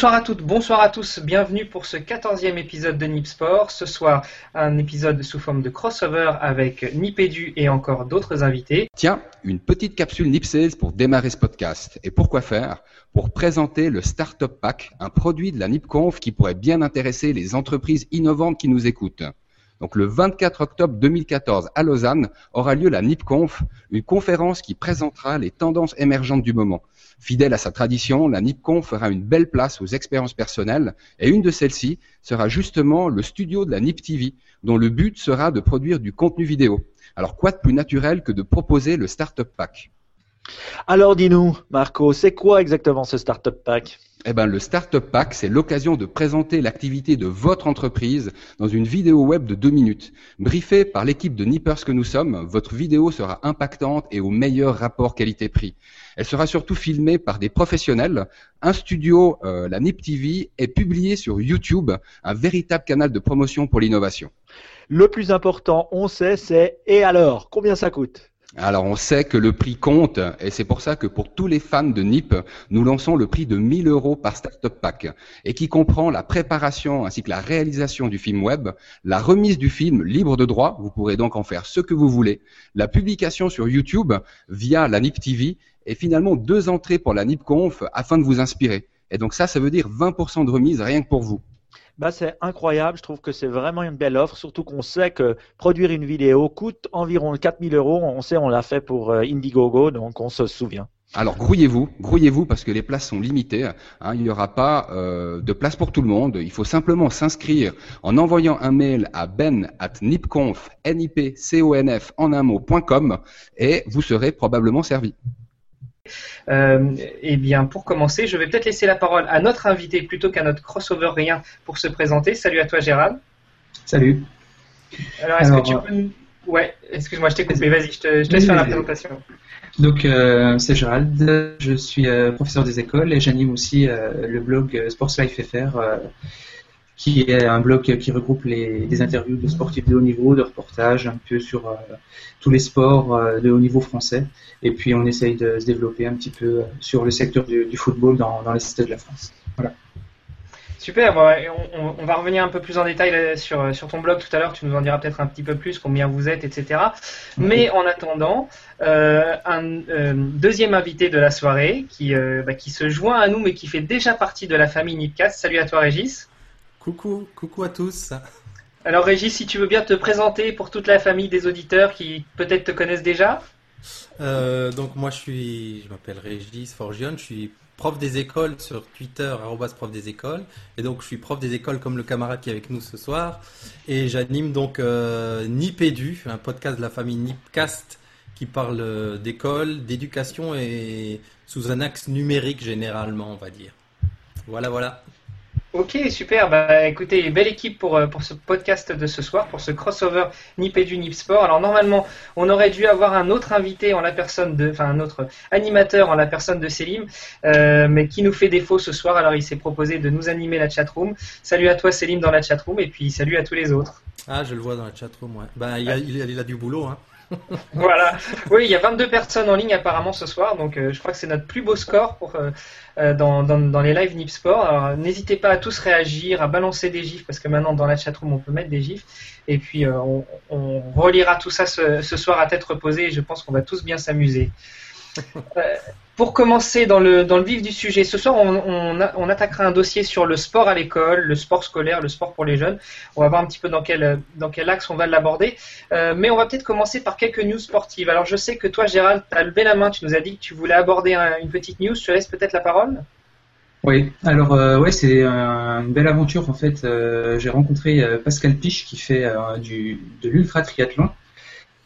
Bonsoir à toutes, bonsoir à tous, bienvenue pour ce quatorzième épisode de Nip Sport. Ce soir, un épisode sous forme de crossover avec Nipédu et encore d'autres invités. Tiens, une petite capsule Nipsales pour démarrer ce podcast. Et pourquoi faire? Pour présenter le Startup Pack, un produit de la NipConf qui pourrait bien intéresser les entreprises innovantes qui nous écoutent. Donc le 24 octobre 2014 à Lausanne aura lieu la NIPConf, une conférence qui présentera les tendances émergentes du moment. Fidèle à sa tradition, la NIPConf fera une belle place aux expériences personnelles et une de celles-ci sera justement le studio de la NIP TV dont le but sera de produire du contenu vidéo. Alors quoi de plus naturel que de proposer le Startup Pack? Alors dis-nous, Marco, c'est quoi exactement ce Startup Pack? Eh ben, le Startup Pack, c'est l'occasion de présenter l'activité de votre entreprise dans une vidéo web de deux minutes. Briefée par l'équipe de Nippers que nous sommes, votre vidéo sera impactante et au meilleur rapport qualité-prix. Elle sera surtout filmée par des professionnels. Un studio, euh, la NIP TV, est publié sur YouTube, un véritable canal de promotion pour l'innovation. Le plus important, on sait, c'est et alors, combien ça coûte? Alors on sait que le prix compte et c'est pour ça que pour tous les fans de NIP, nous lançons le prix de 1000 euros par Startup Pack et qui comprend la préparation ainsi que la réalisation du film web, la remise du film libre de droit, vous pourrez donc en faire ce que vous voulez, la publication sur YouTube via la NIP TV et finalement deux entrées pour la NIP Conf afin de vous inspirer. Et donc ça, ça veut dire 20% de remise rien que pour vous. Bah, c'est incroyable. Je trouve que c'est vraiment une belle offre, surtout qu'on sait que produire une vidéo coûte environ 4000 euros. On sait, on l'a fait pour euh, Indiegogo, donc on se souvient. Alors grouillez-vous, grouillez-vous parce que les places sont limitées. Hein. il n'y aura pas euh, de place pour tout le monde. Il faut simplement s'inscrire en envoyant un mail à ben at nipconf, nipconf en un mot.com et vous serez probablement servi. Euh, eh bien, pour commencer, je vais peut-être laisser la parole à notre invité plutôt qu'à notre crossover rien pour se présenter. Salut à toi, Gérald. Salut. Alors, est-ce que tu peux. Ouais, excuse-moi, je t'ai coupé. Vas-y, je te, laisse faire la présentation. Donc, euh, c'est Gérald. Je suis euh, professeur des écoles et j'anime aussi le blog Sports Life FR qui est un blog qui regroupe les, des interviews de sportifs de haut niveau, de reportages un peu sur euh, tous les sports euh, de haut niveau français. Et puis on essaye de se développer un petit peu euh, sur le secteur du, football dans, dans les cités de la France. Voilà. Super, on, va revenir un peu plus en détail sur, sur ton blog tout à l'heure, tu nous en diras peut-être un petit peu plus, combien vous êtes, etc. Mais en attendant, un deuxième invité de la soirée qui, bah, qui se joint à nous mais qui fait déjà partie de la famille Nipcast. Salut à toi Régis. Coucou, coucou à tous. Alors Régis, si tu veux bien te présenter pour toute la famille des auditeurs qui peut-être te connaissent déjà. Euh, donc moi je suis, je m'appelle Régis Forgione, je suis prof des écoles sur Twitter, prof des écoles, et donc je suis prof des écoles comme le camarade qui est avec nous ce soir, et j'anime donc euh, Nipédu, un podcast de la famille Nipcast qui parle d'école, d'éducation et sous un axe numérique généralement, on va dire. Voilà, voilà. Ok, super. Bah, écoutez, belle équipe pour, euh, pour ce podcast de ce soir, pour ce crossover Nipédu Nip Sport. Alors normalement, on aurait dû avoir un autre invité en la personne de, enfin un autre animateur en la personne de Selim, euh, mais qui nous fait défaut ce soir. Alors il s'est proposé de nous animer la chatroom. Salut à toi Selim dans la chatroom et puis salut à tous les autres. Ah, je le vois dans la chatroom, ouais. Bah, il, a, il a du boulot, hein. voilà. Oui, il y a 22 personnes en ligne apparemment ce soir, donc euh, je crois que c'est notre plus beau score pour, euh, euh, dans, dans, les lives Nip Sport. Alors n'hésitez pas à tous réagir, à balancer des gifs, parce que maintenant dans la chatroom on peut mettre des gifs. Et puis on, on, relira tout ça ce, ce, soir à tête reposée et je pense qu'on va tous bien s'amuser. Pour commencer dans le, dans le vif du sujet, ce soir on, on, attaquera un dossier sur le sport à l'école, le sport scolaire, le sport pour les jeunes. On va voir un petit peu dans quel, dans quel axe on va l'aborder. Euh, mais on va peut-être commencer par quelques news sportives. Alors je sais que toi Gérald, tu as levé la main, tu nous as dit que tu voulais aborder une petite news. Je te laisse peut-être la parole. Oui, alors euh, ouais, c'est une belle aventure en fait. Euh, j'ai rencontré Pascal Piche qui fait du, de l'ultra triathlon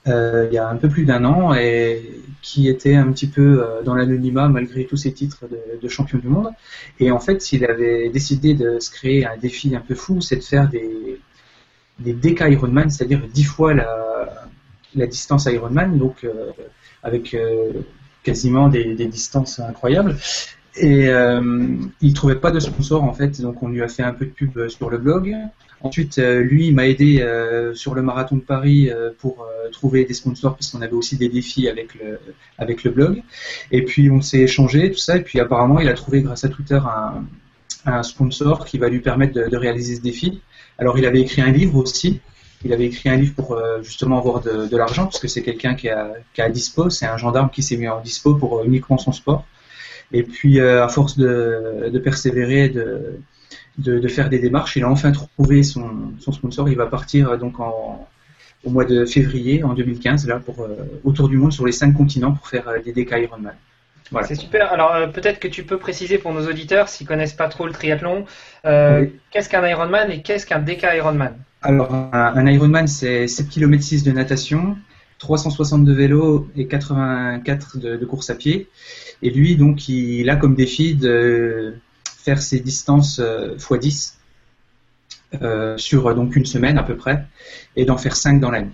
il y a un peu plus d'un an et qui était un petit peu euh, dans l'anonymat malgré tous ses titres de, champion du monde. Et en fait, il avait décidé de se créer un défi un peu fou, c'est de faire des, des DK Ironman, c'est-à-dire dix fois la, distance Ironman, donc euh, avec euh, quasiment des, distances incroyables. Et il trouvait pas de sponsor en fait, donc on lui a fait un peu de pub sur le blog. Ensuite, euh, lui, il m'a aidé euh, sur le marathon de Paris euh, pour trouver des sponsors parce qu'on avait aussi des défis avec le, avec le blog. Et puis, on s'est échangé, tout ça. Et puis, apparemment, il a trouvé grâce à Twitter un, un sponsor qui va lui permettre de, réaliser ce défi. Alors il avait écrit un livre aussi. Il avait écrit un livre pour justement avoir de, l'argent, parce que c'est quelqu'un qui a, qui a dispo, c'est un gendarme qui s'est mis en dispo pour uniquement son sport. Et puis à force de, de persévérer, de, de, faire des démarches, il a enfin trouvé son, son sponsor. Il va partir donc en, au mois de février en 2015 là pour autour du monde sur les cinq continents pour faire des DK Ironman. C'est super. Alors euh, peut-être que tu peux préciser pour nos auditeurs s'ils connaissent pas trop le triathlon, euh, qu'est-ce qu'un Ironman et qu'est-ce qu'un DK Ironman? Alors un, Ironman c'est 7 km 6 de natation, 360 de vélo et 84 de, course à pied. Et lui donc il a comme défi de faire ses distances x euh, 10 sur donc une semaine à peu près et d'en faire 5 dans l'année.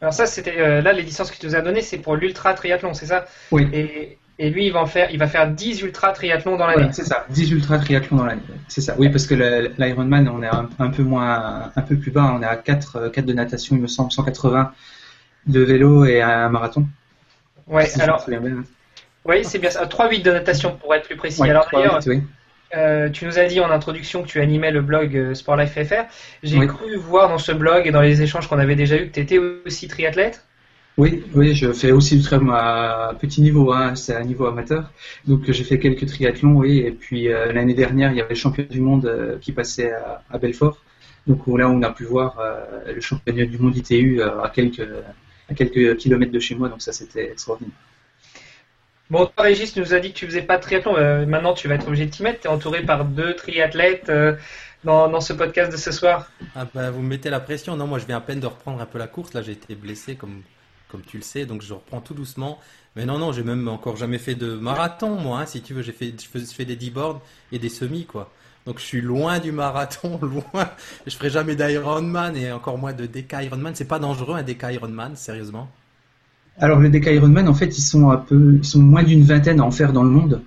Alors ça, c'était là les distances que tu nous as données, c'est pour l'ultra triathlon, c'est ça? Oui. Et, et lui, il va, faire, il va faire 10 ultra triathlons dans l'année. c'est ça, 10 ultra triathlons dans l'année. C'est ça. Oui, parce que l'Ironman, on est un, peu moins, un peu plus bas. On est à 4, 4 de natation, il me semble, 180 de vélo et un marathon. Ouais, alors. Oui, c'est bien ça. 3-8 de natation pour être plus précis. alors d'ailleurs, euh, tu nous as dit en introduction que tu animais le blog euh, Sport Life FR. J'ai cru voir dans ce blog et dans les échanges qu'on avait déjà eu que tu étais aussi triathlète. Oui, oui, je fais aussi du triathlon à petit niveau, hein, c'est à niveau amateur. Donc j'ai fait quelques triathlons, oui. Et puis euh, l'année dernière, il y avait le championnat du monde euh, qui passait à, Belfort. Donc là, on a pu voir le championnat du monde ITU à quelques à quelques kilomètres de chez moi. Donc ça, c'était extraordinaire. Bon, toi, Régis, nous as dit que tu faisais pas de triathlon. maintenant, tu vas être obligé de t'y mettre. Tu entouré par deux triathlètes dans, dans, ce podcast de ce soir. Ah bah, vous me mettez la pression. Non, moi, je viens à peine de reprendre un peu la course. Là, j'ai été blessé, comme tu le sais, donc je reprends tout doucement. Mais non, non, j'ai même encore jamais fait de marathon, moi, hein, si tu veux. J'ai fait, je fais des 10 boards et des semis, quoi. Donc je suis loin du marathon, loin. Je ferai jamais d'Ironman et encore moins de DK Ironman. C'est pas dangereux un DK Ironman, sérieusement Alors les DK Ironman, en fait, ils sont un peu, ils sont moins d'une vingtaine à en faire dans le monde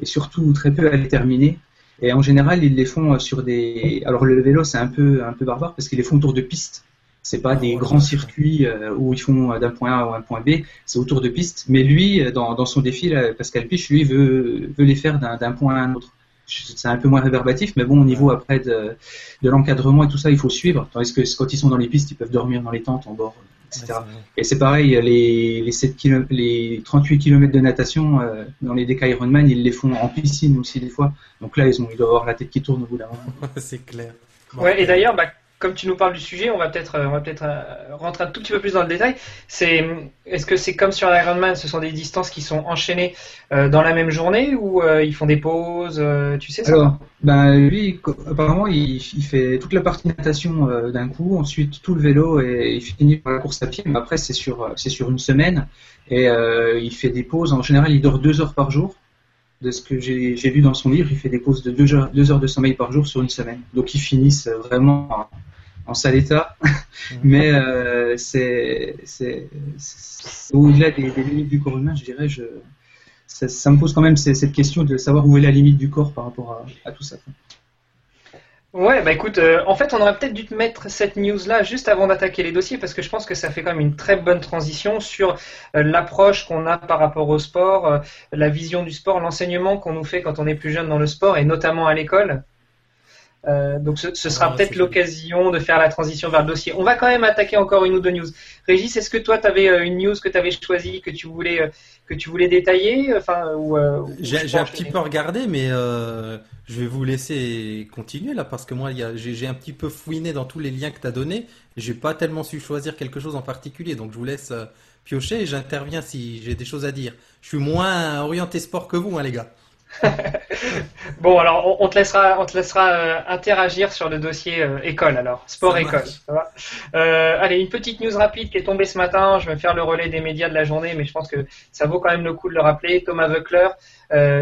et surtout très peu à les terminer. Et en général, ils les font sur des. Alors le vélo, c'est un peu un peu barbare parce qu'ils les font autour de pistes. C'est pas des grands circuits euh, où ils font d'un point A à un point B, c'est autour de pistes. Mais lui, dans, son défi, Pascal Piche, lui, veut, veut les faire d'un point à un autre. C'est un peu moins réverbatif, mais bon, au niveau après de, de l'encadrement et tout ça, il faut suivre. Tandis que quand ils sont dans les pistes, ils peuvent dormir dans les tentes en bord, etc. et c'est pareil, les, les, 7 les 38 km de natation euh, dans les DK Ironman, ils les font en piscine aussi des fois. Donc là, ils, ont, ils doivent avoir la tête qui tourne au bout d'un moment. c'est clair. ouais, et d'ailleurs, bah, comme tu nous parles du sujet, on va peut-être euh, peut-être euh, rentrer un tout petit peu plus dans le détail. C'est est-ce que c'est comme sur l'Ironman, ce sont des distances qui sont enchaînées euh, dans la même journée ou ils font des pauses, tu sais ça Alors, ben lui apparemment il, fait toute la partie natation d'un coup, ensuite tout le vélo et il finit par la course à pied. Mais après c'est sur sur une semaine et il fait des pauses. En général, il dort deux heures par jour de ce que j'ai vu dans son livre, il fait des pauses de deux heures, deux heures de sommeil par jour sur une semaine. Donc ils finissent vraiment en sale état, mais euh, c'est au-delà des, limites du corps humain, je dirais. Je, ça, me pose quand même cette question de savoir où est la limite du corps par rapport à, tout ça. Ouais, bah écoute, euh, en fait, on aurait peut-être dû te mettre cette news-là juste avant d'attaquer les dossiers parce que je pense que ça fait quand même une très bonne transition sur euh, l'approche qu'on a par rapport au sport, la vision du sport, l'enseignement qu'on nous fait quand on est plus jeune dans le sport et notamment à l'école. Euh, donc ce, sera peut-être l'occasion de faire la transition vers le dossier. On va quand même attaquer encore une ou deux news. Régis, est-ce que toi tu avais euh, une news que tu avais choisie, que tu voulais euh, que tu voulais détailler enfin, J'ai un petit peu regardé, mais je vais vous laisser continuer là parce que moi j'ai un petit peu fouiné dans tous les liens que tu as donnés. J'ai pas tellement su choisir quelque chose en particulier, donc je vous laisse piocher et j'interviens si j'ai des choses à dire. Je suis moins orienté sport que vous, hein, les gars. bon, alors on, te laissera, on te laissera euh, interagir sur le dossier euh, école, alors sport école. Euh, allez, une petite news rapide qui est tombée ce matin. Je vais faire le relais des médias de la journée, mais je pense que ça vaut quand même le coup de le rappeler. Thomas Voeckler,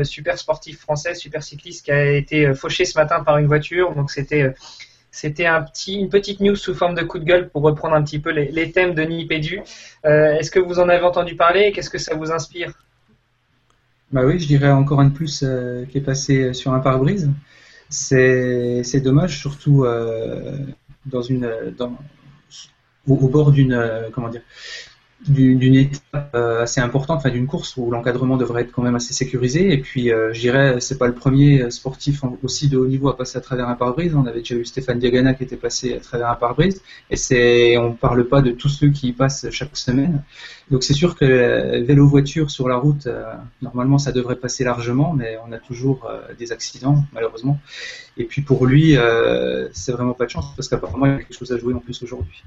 super sportif français, super cycliste, qui a été fauché ce matin par une voiture. Donc c'était c'était un petit, une petite news sous forme de coup de gueule pour reprendre un petit peu les, les thèmes de Nipédu. Est-ce que vous en avez entendu parler? Qu'est-ce que ça vous inspire? Bah oui, je dirais encore un de plus euh, qui est passé sur un pare-brise. C'est, c'est dommage, surtout euh, dans une, dans, au, bord d'une, euh, comment dire, d'une étape euh, assez importante, enfin d'une course où l'encadrement devrait être quand même assez sécurisé. Et puis, euh, je dirais, c'est pas le premier sportif aussi de haut niveau à passer à travers un pare-brise. On avait déjà eu Stéphane Diagana qui était passé à travers un pare-brise. Et c'est, on parle pas de tous ceux qui passent chaque semaine. Donc c'est sûr que vélo-voiture sur la route, euh, normalement ça devrait passer largement, mais on a toujours des accidents malheureusement. Et puis pour lui, c'est vraiment pas de chance parce qu'apparemment il y a quelque chose à jouer en plus aujourd'hui.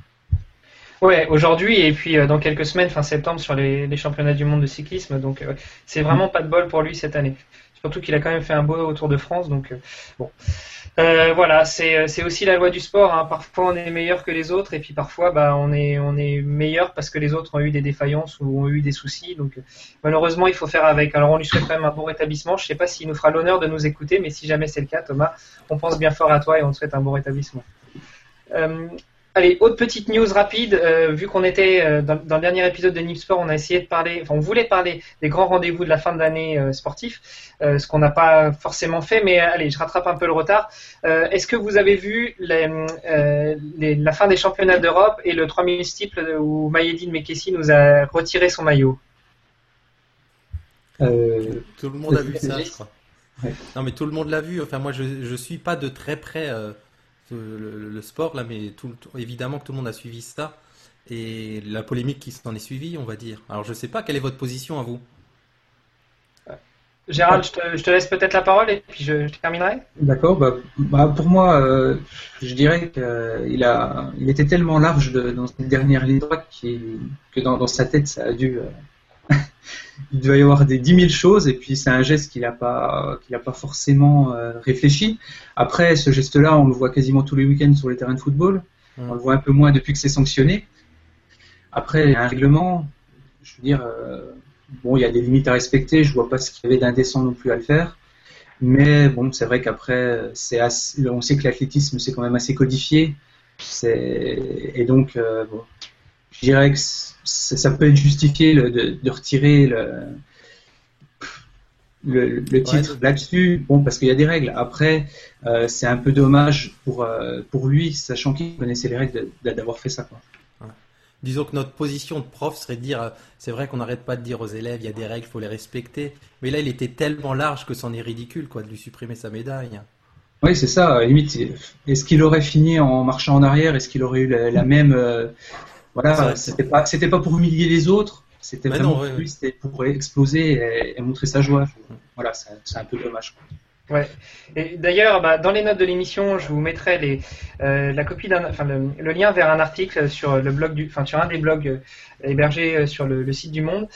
Ouais, aujourd'hui et puis euh, dans quelques semaines, fin septembre, sur les, championnats du monde de cyclisme. Donc euh, c'est vraiment pas de bol pour lui cette année. Surtout qu'il a quand même fait un beau Tour de France. Donc euh, bon. voilà, c'est aussi la loi du sport. Hein. Parfois on est meilleur que les autres et puis parfois bah, on, est, on est meilleur parce que les autres ont eu des défaillances ou ont eu des soucis. Donc malheureusement il faut faire avec. Alors on lui souhaite quand même un bon rétablissement. Je sais pas s'il nous fera l'honneur de nous écouter, mais si jamais c'est le cas, Thomas, on pense bien fort à toi et on te souhaite un bon rétablissement. Allez, autre petite news rapide. Euh, vu qu'on était euh, dans, le dernier épisode de Nipsport, on a essayé de parler, enfin, on voulait parler des grands rendez-vous de la fin d'année euh, sportif, ce qu'on n'a pas forcément fait. Mais allez, je rattrape un peu le retard. Est-ce que vous avez vu les, la fin des championnats d'Europe et le 3000 steeple où Mayedine Mekessi nous a retiré son maillot? Tout le monde a vu ça, je crois. Non, mais tout le monde l'a vu. Enfin, moi, je ne suis pas de très près le, sport, là, mais tout, évidemment que tout le monde a suivi ça. Et la polémique qui s'en est suivie, on va dire. Alors, je sais pas, quelle est votre position à vous Gérald, je te, laisse peut-être la parole et puis je, terminerai. D'accord. Bah, bah, pour moi, euh, je dirais qu'il a, il était tellement large dans cette dernière ligne droite que dans, sa tête, ça a dû, euh, il doit y avoir des 10 000 choses et puis c'est un geste qu'il n'a pas, qu'il a pas forcément euh, réfléchi. Après, ce geste-là, on le voit quasiment tous les week-ends sur les terrains de football. On le voit un peu moins depuis que c'est sanctionné. Après, il y a un règlement. Je veux dire, euh, bon, il y a des limites à respecter. Je vois pas ce qu'il y avait d'indécent non plus à le faire. Mais bon, c'est vrai qu'après, c'est on sait que l'athlétisme c'est quand même assez codifié. Et donc, euh, bon, je dirais que ça, peut être justifié de, retirer le, le, titre là-dessus, bon, parce qu'il y a des règles. Après, euh, c'est un peu dommage pour, euh, pour lui, sachant qu'il connaissait les règles, d'avoir fait ça. Quoi. Disons que notre position de prof serait de dire, euh, c'est vrai qu'on n'arrête pas de dire aux élèves, il y a des règles, il faut les respecter. Mais là, il était tellement large que c'en est ridicule, quoi, de lui supprimer sa médaille. Oui, c'est ça. Limite, est-ce qu'il aurait fini en marchant en arrière? Est-ce qu'il aurait eu la, même voilà, c'était pas, c'était pas pour humilier les autres, c'était vraiment pour c'était pour exploser et, montrer sa joie. Voilà, c'est un peu dommage. Ouais. Et d'ailleurs, bah, dans les notes de l'émission, je vous mettrai les, euh, la copie d'un, enfin, le, lien vers un article sur le blog du, enfin, sur un des blogs euh, hébergés euh, sur le, site du Monde,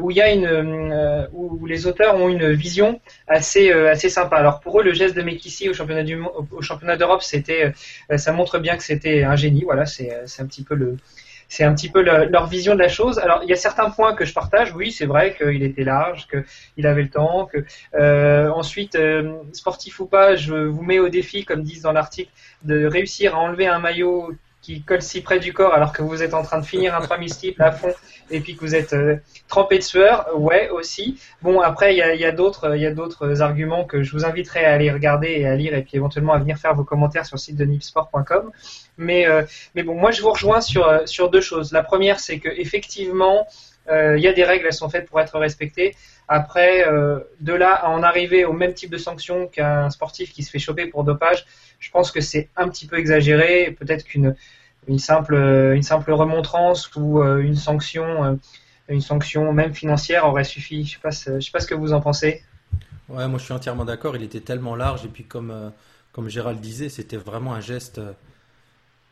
où il y a une, où les auteurs ont une vision assez, assez sympa. Alors pour eux, le geste de Mekissi au championnat du, au championnat d'Europe, c'était, ça montre bien que c'était un génie. Voilà, c'est, c'est un petit peu le, c'est un petit peu leur vision de la chose. Alors, il y a certains points que je partage. Oui, c'est vrai qu'il était large, qu'il avait le temps. Que euh, ensuite, euh, sportif ou pas, je vous mets au défi, comme disent dans l'article, de réussir à enlever un maillot qui colle si près du corps alors que vous êtes en train de finir un 3000 steeple à fond et puis que vous êtes euh, trempé de sueur, ouais aussi. Bon après il y a, y a d'autres il y a d'autres arguments que je vous inviterai à aller regarder et à lire et puis éventuellement à venir faire vos commentaires sur le site de nipsport.com. Mais euh, mais bon moi je vous rejoins sur euh, sur deux choses. La première c'est que effectivement il y a des règles, elles sont faites pour être respectées. Après, de là à en arriver au même type de sanction qu'un sportif qui se fait choper pour dopage, je pense que c'est un petit peu exagéré. Peut-être qu'une une simple, une simple remontrance ou euh, une sanction, euh, une sanction même financière aurait suffi. Je sais pas, je sais pas ce que vous en pensez. Ouais, moi je suis entièrement d'accord. Il était tellement large et puis comme euh, comme Gérald disait, c'était vraiment un geste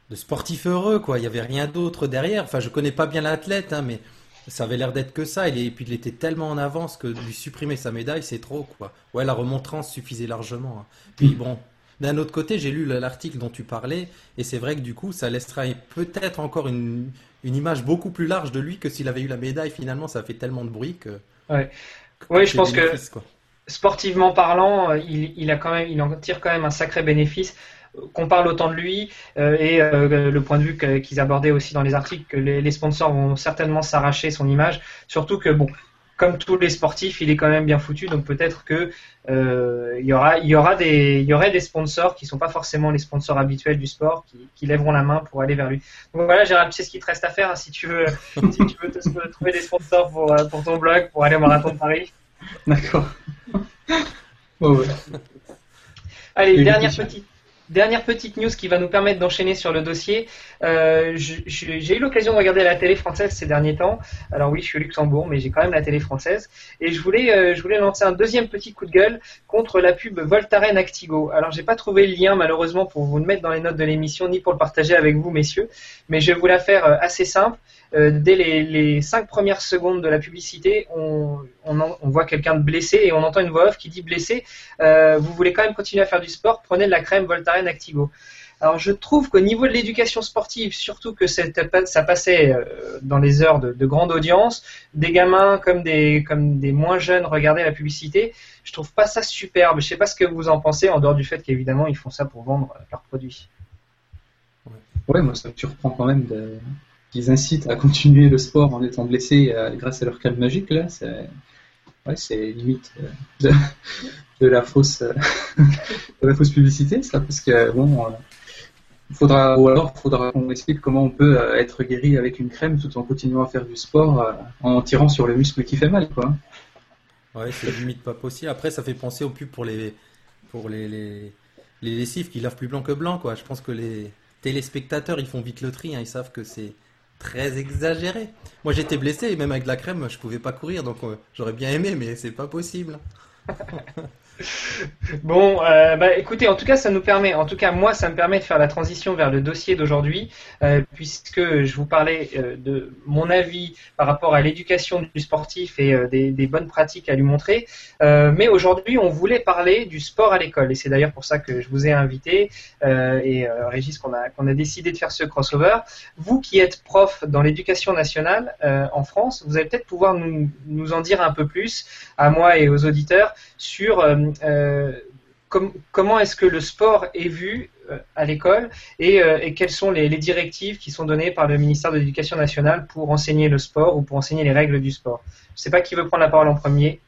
de sportif heureux quoi. Il y avait rien d'autre derrière. Enfin, je connais pas bien l'athlète, hein, mais ça avait l'air d'être que ça. Et puis il était tellement en avance que lui supprimer sa médaille, c'est trop quoi. Ouais, la remontrance suffisait largement. Hein. Puis bon, d'un autre côté, j'ai lu l'article dont tu parlais, et c'est vrai que du coup, ça laissera peut-être encore une, image beaucoup plus large de lui que s'il avait eu la médaille. Finalement, ça fait tellement de bruit que. Ouais. Oui, je pense que sportivement parlant, euh, il, a quand même, il en tire quand même un sacré bénéfice. Qu'on parle autant de lui euh, et euh, le point de vue qu'ils abordaient aussi dans les articles que les, les sponsors vont certainement s'arracher son image. Surtout que bon, comme tous les sportifs, il est quand même bien foutu. Donc peut-être que euh, il y aura, il y aura des, il y aurait des sponsors qui sont pas forcément les sponsors habituels du sport, qui, qui lèveront la main pour aller vers lui. Donc voilà, Gérald, c'est ce qu'il te reste à faire hein, si tu veux, si tu veux te, trouver des sponsors pour, euh, pour ton blog, pour aller au marathon de Paris. D'accord. ouais. Allez, dernière petite Dernière petite news qui va nous permettre d'enchaîner sur le dossier. Euh, j'ai eu l'occasion de regarder la télé française ces derniers temps. Alors oui, je suis au Luxembourg, mais j'ai quand même la télé française. Et je voulais, euh, je voulais lancer un deuxième petit coup de gueule contre la pub Voltaren Actigo. Alors j'ai pas trouvé le lien malheureusement pour vous le mettre dans les notes de l'émission ni pour le partager avec vous, messieurs. Mais je vais vous la faire euh, assez simple. Euh, dès les, cinq premières secondes de la publicité, on, voit quelqu'un de blessé et on entend une voix off qui dit blessé, euh, vous voulez quand même continuer à faire du sport, prenez de la crème Voltaren Activo. Alors je trouve qu'au niveau de l'éducation sportive, surtout que ça passait euh, dans les heures de, grande audience, des gamins comme des, comme des moins jeunes regardaient la publicité, je trouve pas ça superbe. Je sais pas ce que vous en pensez, en dehors du fait qu'évidemment ils font ça pour vendre leurs produits. Ouais, moi ça me surprend quand même de, qu'ils incitent à continuer le sport en étant blessés euh, grâce à leur calme magique, là, c'est limite euh, de, la fausse, euh, de la fausse publicité, ça, parce que bon, faudra, ou alors faudra qu'on explique comment on peut être guéri avec une crème tout en continuant à faire du sport en tirant sur le muscle qui fait mal, quoi. Ouais, c'est limite pas possible. Après, ça fait penser au pub pour les, pour les, les, les lessives qui lavent plus blanc que blanc, quoi. Je pense que les téléspectateurs, ils font vite le tri, hein. ils savent que c'est très exagéré. Moi j'étais blessé et même avec la crème je pouvais pas courir donc euh, j'aurais bien aimé mais c'est pas possible. bon, euh, bah, écoutez, en tout cas, ça nous permet, en tout cas, moi, ça me permet de faire la transition vers le dossier d'aujourd'hui, euh, puisque je vous parlais euh, de mon avis par rapport à l'éducation du sportif et des, bonnes pratiques à lui montrer. mais aujourd'hui, on voulait parler du sport à l'école, et c'est d'ailleurs pour ça que je vous ai invité, et Régis, qu'on a, décidé de faire ce crossover. Vous qui êtes prof dans l'éducation nationale en France, vous allez peut-être pouvoir nous en dire un peu plus à moi et aux auditeurs sur euh, euh, comment est-ce que le sport est vu euh, à l'école et, quelles sont les, directives qui sont données par le ministère de l'Éducation nationale pour enseigner le sport ou pour enseigner les règles du sport? Je ne sais pas qui veut prendre la parole en premier.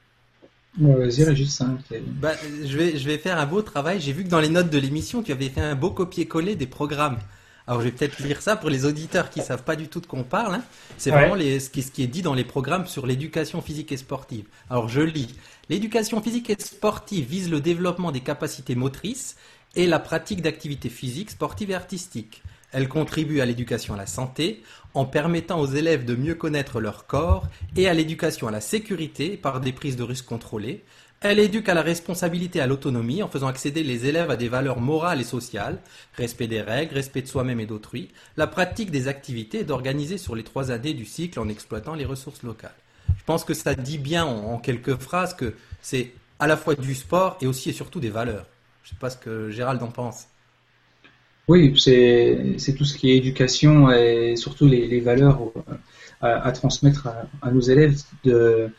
Bah, je, vais, je vais faire un beau travail. J'ai vu que dans les notes de l'émission, tu avais fait un beau copier-coller des programmes. Alors je vais peut-être lire ça pour les auditeurs qui savent pas du tout de quoi on parle. Hein. C'est vraiment ce, qui, ce, qui, est dit dans les programmes sur l'éducation physique et sportive. Alors je lis. L'éducation physique et sportive vise le développement des capacités motrices et la pratique d'activités physiques, sportives et artistiques. Elle contribue à l'éducation à la santé en permettant aux élèves de mieux connaître leur corps et à l'éducation à la sécurité par des prises de risques contrôlées. Elle éduque à la responsabilité et à l'autonomie en faisant accéder les élèves à des valeurs morales et sociales, respect des règles, respect de soi-même et d'autrui, la pratique des activités est d'organiser sur les trois années du cycle en exploitant les ressources locales. Je pense que ça dit bien en, quelques phrases que c'est à la fois du sport et aussi et surtout des valeurs. Je ne sais pas ce que Gérald en pense. Oui, c'est tout ce qui est éducation et surtout les, valeurs à, transmettre à, nos élèves de,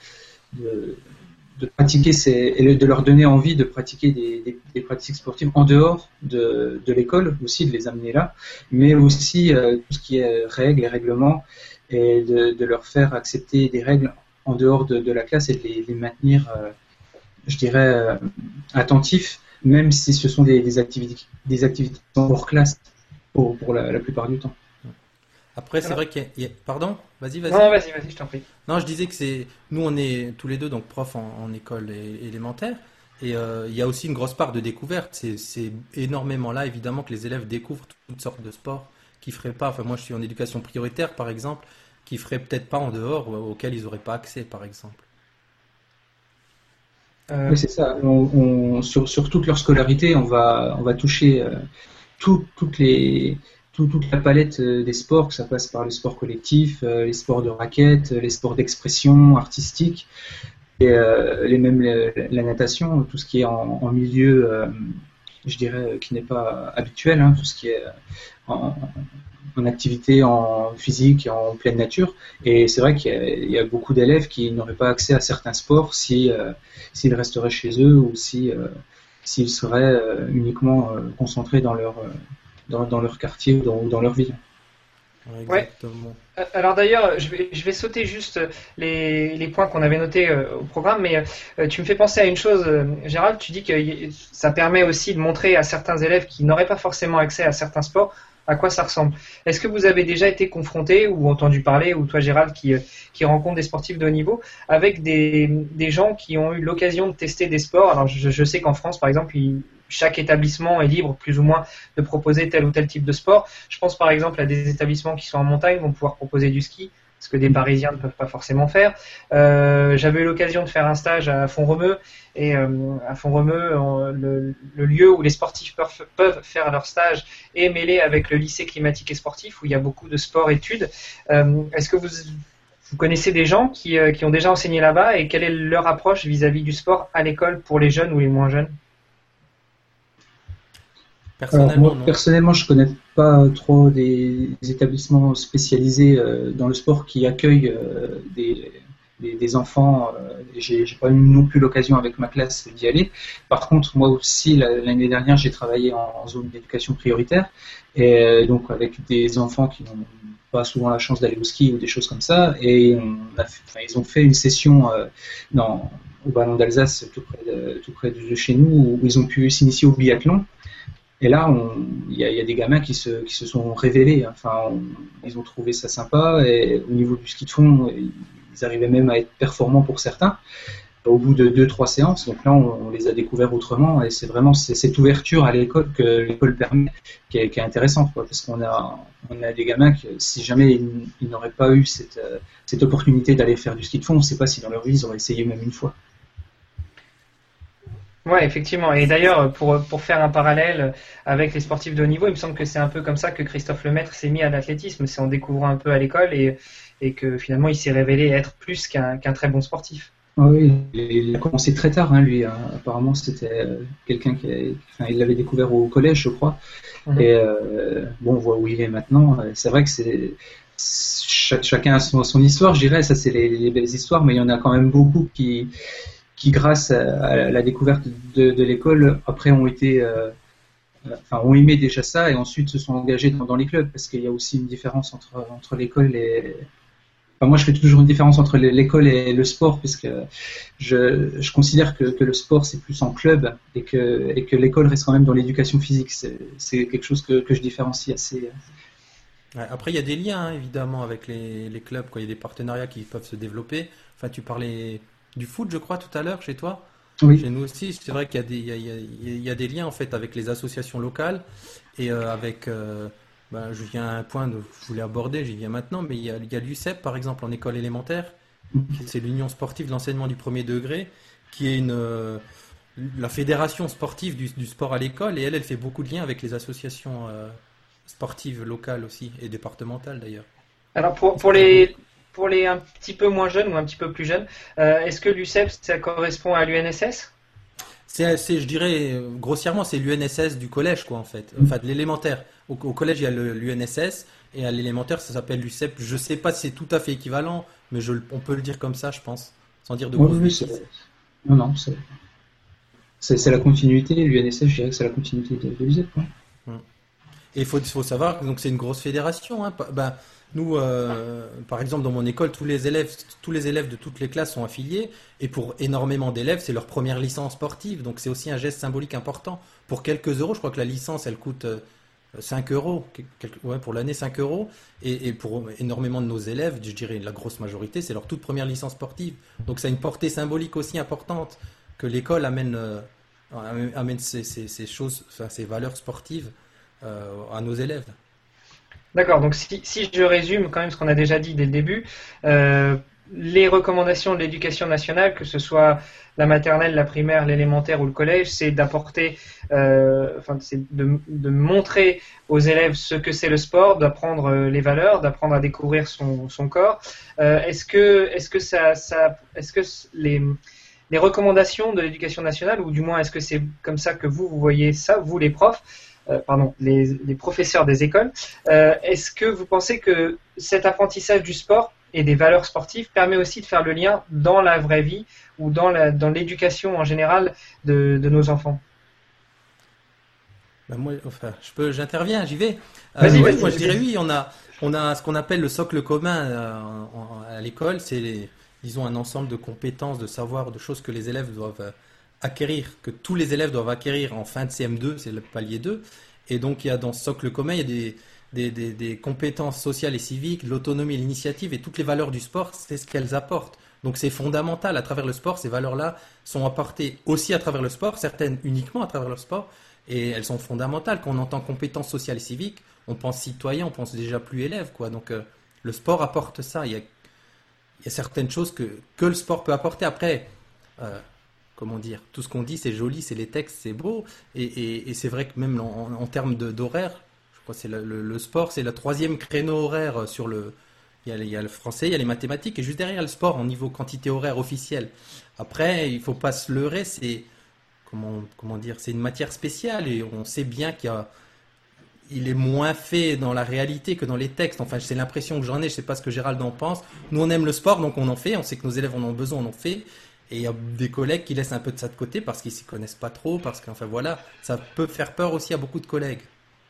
pratiquer ces, et de leur donner envie de pratiquer des, pratiques sportives en dehors de, l'école, aussi de les amener là, mais aussi euh, tout ce qui est règles et règlements et de, leur faire accepter des règles en dehors de, la classe et de les, maintenir, euh, je dirais, euh, attentifs, même si ce sont des, activités, des activités hors classe pour la, plupart du temps. Après, c'est vrai qu'il y, a... Pardon? Vas-y, vas-y. Non, vas-y, vas-y, je t'en prie. Non, je disais que c'est. Nous, on est tous les deux donc profs en, école élémentaire. Et euh, il y a aussi une grosse part de découverte. C'est énormément là, évidemment, que les élèves découvrent toutes sortes de sports qu'ils ne feraient pas. Enfin, moi, je suis en éducation prioritaire, par exemple qui feraient peut-être pas en dehors, ou auxquels ils n'auraient pas accès, par exemple. Euh, oui, c'est ça. sur, sur, toute leur scolarité, on va, on va toucher euh, toutes les, toute la palette euh, des sports, que ça passe par le sport collectif, les sports de raquette, les sports d'expression artistique, et les mêmes la, natation, tout ce qui est en, milieu, je dirais, qui n'est pas habituel, hein, tout ce qui est en, activité en physique et en pleine nature. Et c'est vrai qu'il y, a beaucoup d'élèves qui n'auraient pas accès à certains sports si euh, s'ils resteraient chez eux ou si euh, s'ils seraient euh, uniquement concentrés dans leur dans, leur quartier ou dans, leur ville. exactement. Euh, alors d'ailleurs, je vais, je vais sauter juste les, les points qu'on avait notés euh, au programme, mais euh, tu me fais penser à une chose, euh, Gérald. Tu dis que y- ça permet aussi de montrer à certains élèves qui n'auraient pas forcément accès à certains sports à quoi ça ressemble. Est-ce que vous avez déjà été confronté ou entendu parler, ou toi Gérald qui, qui rencontre des sportifs de haut niveau, avec des, des gens qui ont eu l'occasion de tester des sports? Alors je, je sais qu'en France, par exemple, il- chaque établissement est libre plus ou moins de proposer tel ou tel type de sport. Je pense par exemple à des établissements qui sont en montagne vont pouvoir proposer du ski, ce que des Parisiens ne peuvent pas forcément faire. Euh, J'avais eu l'occasion de faire un stage à Font-Romeu et euh, à Font-Romeu, on- le, lieu où les sportifs peuvent, faire leur stage est mêlé avec le lycée climatique et sportif où il y a beaucoup de sport-études. Euh, Est-ce que vous, vous connaissez des gens qui ont déjà enseigné là-bas et quelle est leur approche vis-à-vis du sport à l'école pour les jeunes ou les moins jeunes? Alors, Personnellement, moi, non. personnellement, je connais pas trop des, des établissements spécialisés euh, dans le sport qui accueillent euh, des, des, des enfants. Euh, j'ai pas eu non plus l'occasion avec ma classe d'y aller. Par contre, moi aussi, la- l'année dernière, j'ai travaillé en, en zone d'éducation prioritaire et euh, donc avec des enfants qui n'ont pas souvent la chance d'aller au ski ou des choses comme ça. Et on a fait- enfin, ils ont fait une session dans, au ballon d'Alsace, tout près de, tout près de chez nous, où ils ont pu s'initier au biathlon. Et là, il y, a, des gamins qui se, qui se sont révélés. Enfin, ils ont trouvé ça sympa. Et au niveau du ski de fond, ils arrivaient même à être performants pour certains au bout de deux, trois séances. Donc là, on, les a découverts autrement. Et c'est vraiment cette ouverture à l'école que l'école permet qui est, intéressante. Parce qu'on a, des gamins qui, si jamais ils, ils n'auraient pas eu cette, euh, cette opportunité d'aller faire du ski de fond, on ne sait pas si dans leur vie, ils auraient essayé même une fois. Ouais, effectivement. Et d'ailleurs, pour, pour faire un parallèle avec les sportifs de haut niveau, il me semble que c'est un peu comme ça que Christophe Lemaître s'est mis à l'athlétisme. C'est en découvrant un peu à l'école et, et que finalement il s'est révélé être plus qu'un qu'un très bon sportif. Ah oui, il a commencé très tard, hein, lui. hein. Apparemment, c'était euh, quelqu'un qui, a- enfin, il l'avait découvert au collège, je crois. Mhm. Et euh, bon, on voit où il est maintenant. Euh, C'est vrai que c'est cha- chacun a son, son histoire, je dirais. Ça, c'est les, les belles histoires, mais il y en a quand même beaucoup qui, qui grâce à, la découverte de, l'école, après ont été, euh, enfin, ont aimé déjà ça et ensuite se sont engagés dans, les clubs, parce qu'il y a aussi une différence entre entre l'école et Enfin, moi, je fais toujours une différence entre l'école et le sport, puisque je, je considère que, que le sport, c'est plus en club et que, et que l'école reste quand même dans l'éducation physique. C'est c'est quelque chose que, que je différencie assez. Ouais, après, il y a des liens, hein, évidemment, avec les, les clubs, quoi. Il y a des partenariats qui peuvent se développer. Enfin, tu parlais du foot, je crois, tout à l'heure, chez toi. Oui. Chez nous aussi, c'est vrai qu'il y a des, il y a, il y a- il y a des liens, en fait, avec les associations locales et euh, avec, euh, ben, je viens à un point que je voulais aborder, j'y viens maintenant, mais il y a, a l'UCEP, par exemple, en école élémentaire, qui- c'est l'Union sportive de l'enseignement du premier degré, qui est une, euh, la fédération sportive du, du sport à l'école, et elle, elle fait beaucoup de liens avec les associations euh, sportives locales aussi, et départementales d'ailleurs. Alors pour, pour les pour les un petit peu moins jeunes ou un petit peu plus jeunes, euh, est-ce que l'UCEP ça correspond à l'UNSS? C'est, c'est, je dirais, grossièrement, c'est l'UNSS du collège, quoi, en fait. Enfin, de l'élémentaire. Au, au collège, il y a le- l'UNSS, et à l'élémentaire, ça s'appelle l'UCEP. Je sais pas si c'est tout à fait équivalent, mais je, on peut le dire comme ça, je pense, sans dire de Oui, non, non, c'est c'est- c'est la continuité. L'UNSF, je dirais que c'est la continuité de, de l'USEP. ouais. Et il faut, faut savoir que donc c'est une grosse fédération. Hein. Ben, nous, euh, par exemple, dans mon école, tous les élèves, tous les élèves de toutes les classes sont affiliés. Et pour énormément d'élèves, c'est leur première licence sportive. Donc c'est aussi un geste symbolique important. Pour quelques euros, je crois que la licence, elle coûte euh, 5 euros. Quel- quel- ouais, pour l'année, 5 euros. Et, pour énormément de nos élèves, je dirais la grosse majorité, c'est leur toute première licence sportive. Donc ça a une portée symbolique aussi importante que l'école amène, euh, ces, choses, enfin, ces valeurs sportives euh, à nos élèves. D'accord, donc si, si je résume quand même ce qu'on a déjà dit dès le début, euh, les recommandations de l'éducation nationale, que ce soit la maternelle, la primaire, l'élémentaire ou le collège, c'est d'apporter, euh, enfin, c'est de, montrer aux élèves ce que c'est le sport, d'apprendre euh, les valeurs, d'apprendre à découvrir son, corps. Est-ce que, est-ce que ça, est-ce que les recommandations de l'éducation nationale, ou du moins est-ce que c'est comme ça que vous, vous voyez ça, vous les profs, euh, pardon, les, les professeurs des écoles, euh, est-ce que vous pensez que cet apprentissage du sport et des valeurs sportives permet aussi de faire le lien dans la vraie vie ou dans l'éducation en général de, de nos enfants? Ben, moi, enfin, je peux, j'interviens, j'y vais. Vas-y, moi, je dirais oui. On a, on a ce qu'on appelle le socle commun euh, à l'école. C'est, disons, un ensemble de compétences, de savoirs, de choses que les élèves doivent euh, acquérir, que tous les élèves doivent acquérir en fin de CM2, c'est le palier 2. Et donc, il y a dans ce socle commun, il y a des, des, des, compétences sociales et civiques, l'autonomie, l'initiative et toutes les valeurs du sport, c'est ce qu'elles apportent. Donc, c'est fondamental. À travers le sport, ces valeurs-là sont apportées aussi à travers le sport, certaines uniquement à travers le sport, et elles sont fondamentales. Quand on entend compétences sociales et civiques, on pense citoyen, on pense déjà plus élève, quoi. Donc, euh, le sport apporte ça. Il y a, il y a certaines choses que, que le sport peut apporter. Après, euh, comment dire, tout ce qu'on dit, c'est joli, c'est les textes, c'est beau. Et, c'est vrai que même en, termes d'horaire, je crois que c'est le, sport, c'est le troisième créneau horaire sur le. Il y, a, le français, il y a les mathématiques, et juste derrière le sport, en niveau quantité horaire officielle. Après, il faut pas se leurrer, c'est comment, comment dire, c'est une matière spéciale, et on sait bien qu'il est moins fait dans la réalité que dans les textes. Enfin, c'est l'impression que j'en ai. Je sais pas ce que Gérald en pense. Nous, on aime le sport, donc on en fait. On sait que nos élèves en ont besoin, on en fait. Et il y a des collègues qui laissent un peu de ça de côté parce qu'ils s'y connaissent pas trop, parce qu'enfin voilà, ça peut faire peur aussi à beaucoup de collègues.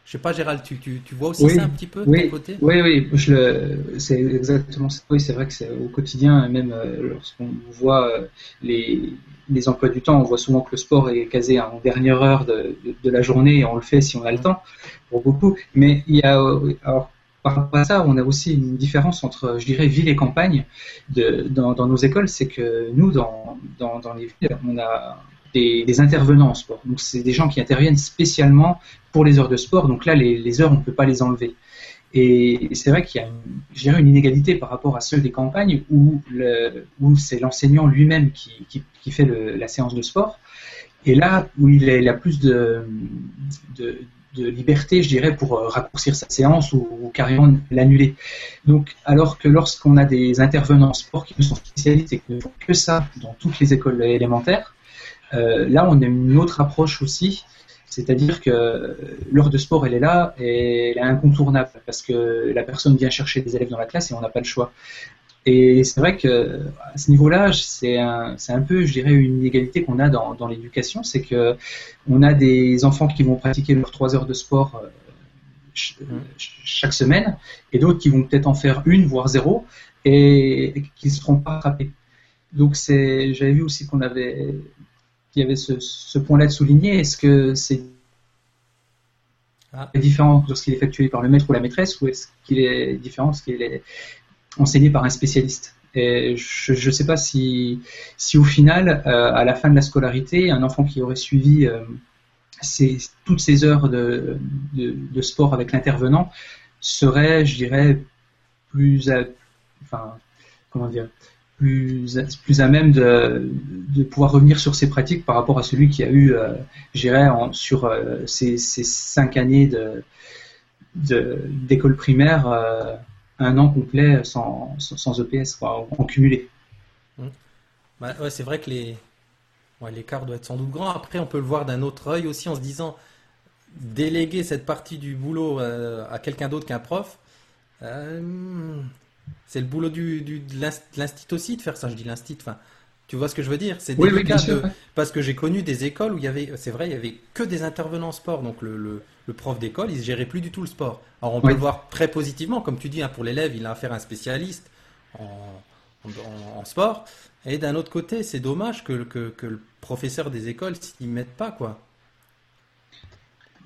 Je sais pas, Gérald, tu, tu, tu vois aussi Oui, ça un petit peu de ton côté? Oui, oui, je le, c'est exactement ça. Oui, c'est vrai que c'est au quotidien, même euh, lorsqu'on voit euh, les, les emplois du temps, on voit souvent que le sport est casé en dernière heure de, de, de la journée et on le fait si on a le temps, pour beaucoup. Mais il y a, euh, alors, par rapport à ça, on a aussi une différence entre, je dirais, ville et campagne dans, nos écoles, c'est que nous, dans, les villes, on a des, intervenants en sport. Donc, c'est des gens qui interviennent spécialement pour les heures de sport. Donc là, les, heures, on ne peut pas les enlever. Et c'est vrai qu'il y a, une, inégalité par rapport à ceux des campagnes où, c'est l'enseignant lui-même qui, fait la séance de sport. Et là, où il, a plus de, de, liberté, je dirais, pour raccourcir sa séance ou, carrément l'annuler. Donc, alors que lorsqu'on a des intervenants en sport qui sont spécialistes et qui ne font que ça dans toutes les écoles élémentaires, euh, là, on a une autre approche aussi c'est-à-dire que l'heure de sport, elle est là et elle est incontournable parce que la personne vient chercher des élèves dans la classe et on n'a pas le choix. Et c'est vrai que à ce niveau-là, c'est un, un, peu, je dirais, une inégalité qu'on a dans, dans l'éducation, c'est que on a des enfants qui vont pratiquer leurs trois heures de sport euh, ch chaque semaine et d'autres qui vont peut-être en faire une voire zéro et qui ne seront pas rattrapés. Donc c'est, j'avais vu aussi qu'on avait il y avait ce, ce point-là de souligner. Est-ce que c'est ah. différent lorsqu'il est effectué par le maître ou la maîtresse ou est-ce qu'il est différent lorsqu'il est enseigné par un spécialiste. Et je ne sais pas si, si au final, euh, à la fin de la scolarité, un enfant qui aurait suivi euh, ces, toutes ces heures de, de, sport avec l'intervenant serait, je dirais, plus, à, enfin, comment dire, plus, plus à même de, de, pouvoir revenir sur ses pratiques par rapport à celui qui a eu, euh, j'irais, sur euh, ces, ces, cinq années d'école primaire, euh, un an complet sans, sans EPS, quoi, en cumulé. Mmh. Bah, ouais, c'est vrai que les ouais, l'écart doit être sans doute grand. Après, on peut le voir d'un autre œil aussi en se disant déléguer cette partie du boulot euh, à quelqu'un d'autre qu'un prof. Euh, c'est le boulot du, du, de l'instit aussi de faire ça. Je dis l'instit. Enfin, tu vois ce que je veux dire? C'est oui, délicat oui, de, parce que j'ai connu des écoles où il y avait, c'est vrai, il y avait que des intervenants en sport. Donc le, le, le prof d'école, il ne gérait plus du tout le sport. Alors on peut oui. le voir très positivement, comme tu dis, hein, pour l'élève, il a affaire à un spécialiste en, en, en sport. Et d'un autre côté, c'est dommage que, que, que, le professeur des écoles s'y mette pas, quoi.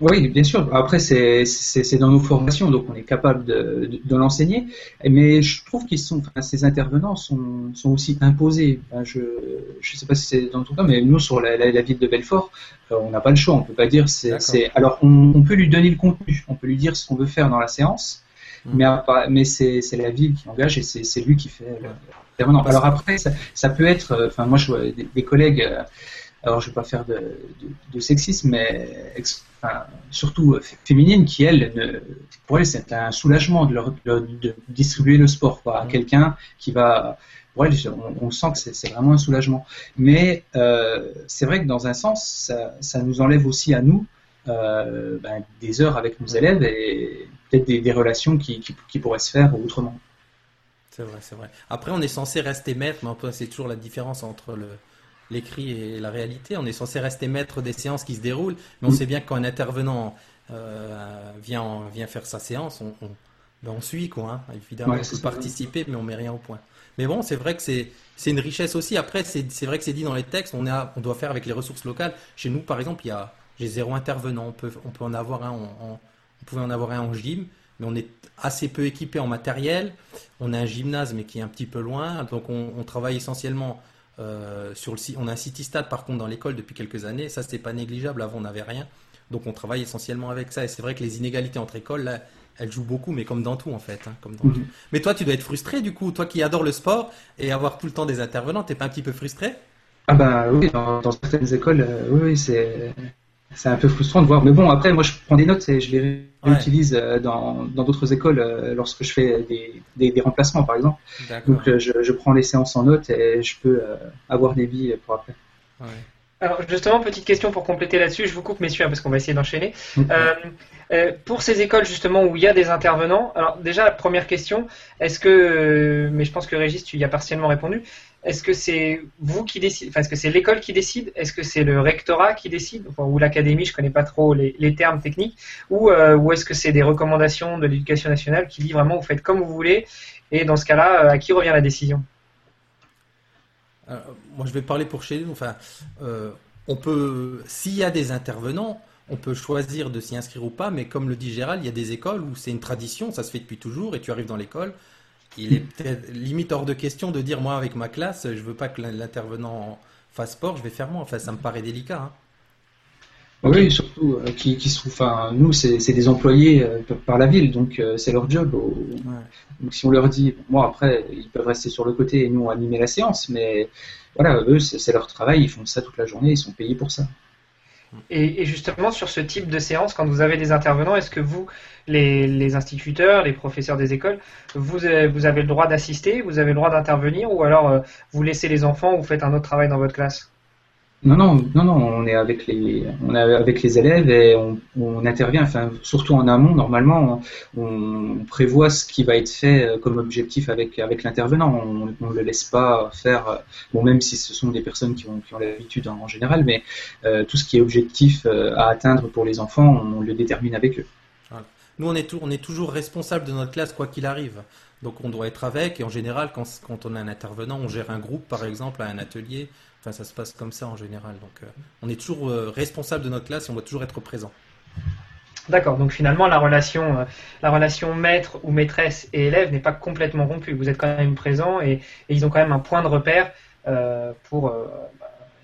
Oui, bien sûr. Après, c'est dans nos formations, donc on est capable de, de, de l'enseigner. Mais je trouve qu'ils sont, enfin, ces intervenants sont, sont aussi imposés. Enfin, je ne sais pas si c'est dans ton cas, mais nous, sur la, la, la ville de Belfort, euh, on n'a pas le choix. On peut pas dire. c'est Alors, on, on, peut lui donner le contenu. On peut lui dire ce qu'on veut faire dans la séance. Mmh. Mais, mais c'est la ville qui engage et c'est lui qui fait l'intervenant. Alors après, ça, ça, peut être. Enfin, moi, je vois des, des collègues. Euh, alors je ne vais pas faire de, de, de sexisme, mais enfin, surtout féminines, qui elles, ne, pour elles, c'est un soulagement de, leur, de, de, distribuer le sport quoi, à mmh. quelqu'un qui va. Pour elles, on, on sent que c'est vraiment un soulagement. Mais euh, c'est vrai que dans un sens, ça, ça, nous enlève aussi à nous euh, ben, des heures avec nos élèves et peut-être des, des, relations qui, qui, qui, pourraient se faire autrement. C'est vrai, c'est vrai. Après, on est censé rester maître, mais c'est toujours la différence entre le l'écrit et la réalité. On est censé rester maître des séances qui se déroulent, mais on sait bien que quand un intervenant vient, vient faire sa séance, on, ben, on suit quoi. Hein. Évidemment, on peut participer, mais on met rien au point. Mais bon, c'est vrai que c'est une richesse aussi. Après, c'est vrai que c'est dit dans les textes, on, a, on doit faire avec les ressources locales. Chez nous, par exemple, il y a j'ai zéro intervenant. On peut, on peut en avoir un en, on pouvait en avoir un en gym, mais on est assez peu équipé en matériel. On a un gymnase, mais qui est un petit peu loin. Donc, on, travaille essentiellement euh, sur le. On a un city stade, par contre, dans l'école depuis quelques années. Ça, c'est pas négligeable. Avant, on n'avait rien. Donc, on travaille essentiellement avec ça. Et c'est vrai que les inégalités entre écoles, là, elle joue beaucoup, mais comme dans tout en fait. Hein, comme dans mhm. Mais toi, tu dois être frustré du coup, toi qui adores le sport et avoir tout le temps des intervenants, t'es pas un petit peu frustré? Ah bah oui, dans, certaines écoles, euh, oui, c'est c'est un peu frustrant de voir. Mais bon, après, moi, je prends des notes et je les réutilise euh, dans d'autres écoles euh, lorsque je fais des, des, remplacements, par exemple. Donc, je, je, prends les séances en notes et je peux avoir des billes pour après. Ouais. Alors justement, petite question pour compléter là-dessus, je vous coupe messieurs hein, parce qu'on va essayer d'enchaîner. Euh, euh, pour ces écoles justement où il y a des intervenants, alors déjà la première question, est-ce que, euh, mais je pense que Régis tu y as partiellement répondu, est-ce que c'est vous qui décidez, enfin est-ce que c'est l'école qui décide, est-ce que c'est le rectorat qui décide, ou l'académie, je connais pas trop les, termes techniques, ou, ou est-ce que c'est des recommandations de l'éducation nationale qui dit vraiment vous faites comme vous voulez, et dans ce cas-là, à qui revient la décision? Euh, moi, je vais parler pour chez nous. Euh, on peut, s'il y a des intervenants, on peut choisir de s'y inscrire ou pas, mais comme le dit Gérald, il y a des écoles où c'est une tradition, ça se fait depuis toujours, et tu arrives dans l'école, il est peut-être limite hors de question de dire moi avec ma classe, je veux pas que l'intervenant fasse sport, je vais faire moi. Enfin, ça me paraît délicat. Hein. Oui, surtout euh, qui, qui, se trouvent. Enfin, nous, c'est des employés euh, par la ville, donc euh, c'est leur job. Donc si on leur dit, moi après, ils peuvent rester sur le côté et nous animer la séance, mais voilà, eux, c'est leur travail, ils font ça toute la journée, ils sont payés pour ça. Et, justement, sur ce type de séance, quand vous avez des intervenants, est-ce que vous, les, instituteurs, les professeurs des écoles, vous, vous avez le droit d'assister, vous avez le droit d'intervenir, ou alors vous laissez les enfants, ou vous faites un autre travail dans votre classe? Non, non, non, non, on est avec les, on est avec les élèves et on, on intervient, enfin, surtout en amont, normalement, on, prévoit ce qui va être fait euh, comme objectif avec, avec l'intervenant. On ne le laisse pas faire, euh, bon, même si ce sont des personnes qui ont, qui ont l'habitude en, général, mais euh, tout ce qui est objectif à atteindre pour les enfants, on le détermine avec eux. Nous, on est, on est toujours responsable de notre classe, quoi qu'il arrive. Donc, on doit être avec, et en général, quand, quand on a un intervenant, on gère un groupe, par exemple, à un atelier Enfin, ça se passe comme ça en général. Donc, euh, on est toujours euh, responsable de notre classe et on doit toujours être présent. D'accord. Donc finalement, la relation, euh, la relation maître ou maîtresse et élève n'est pas complètement rompue. Vous êtes quand même présent et, ils ont quand même un point de repère pour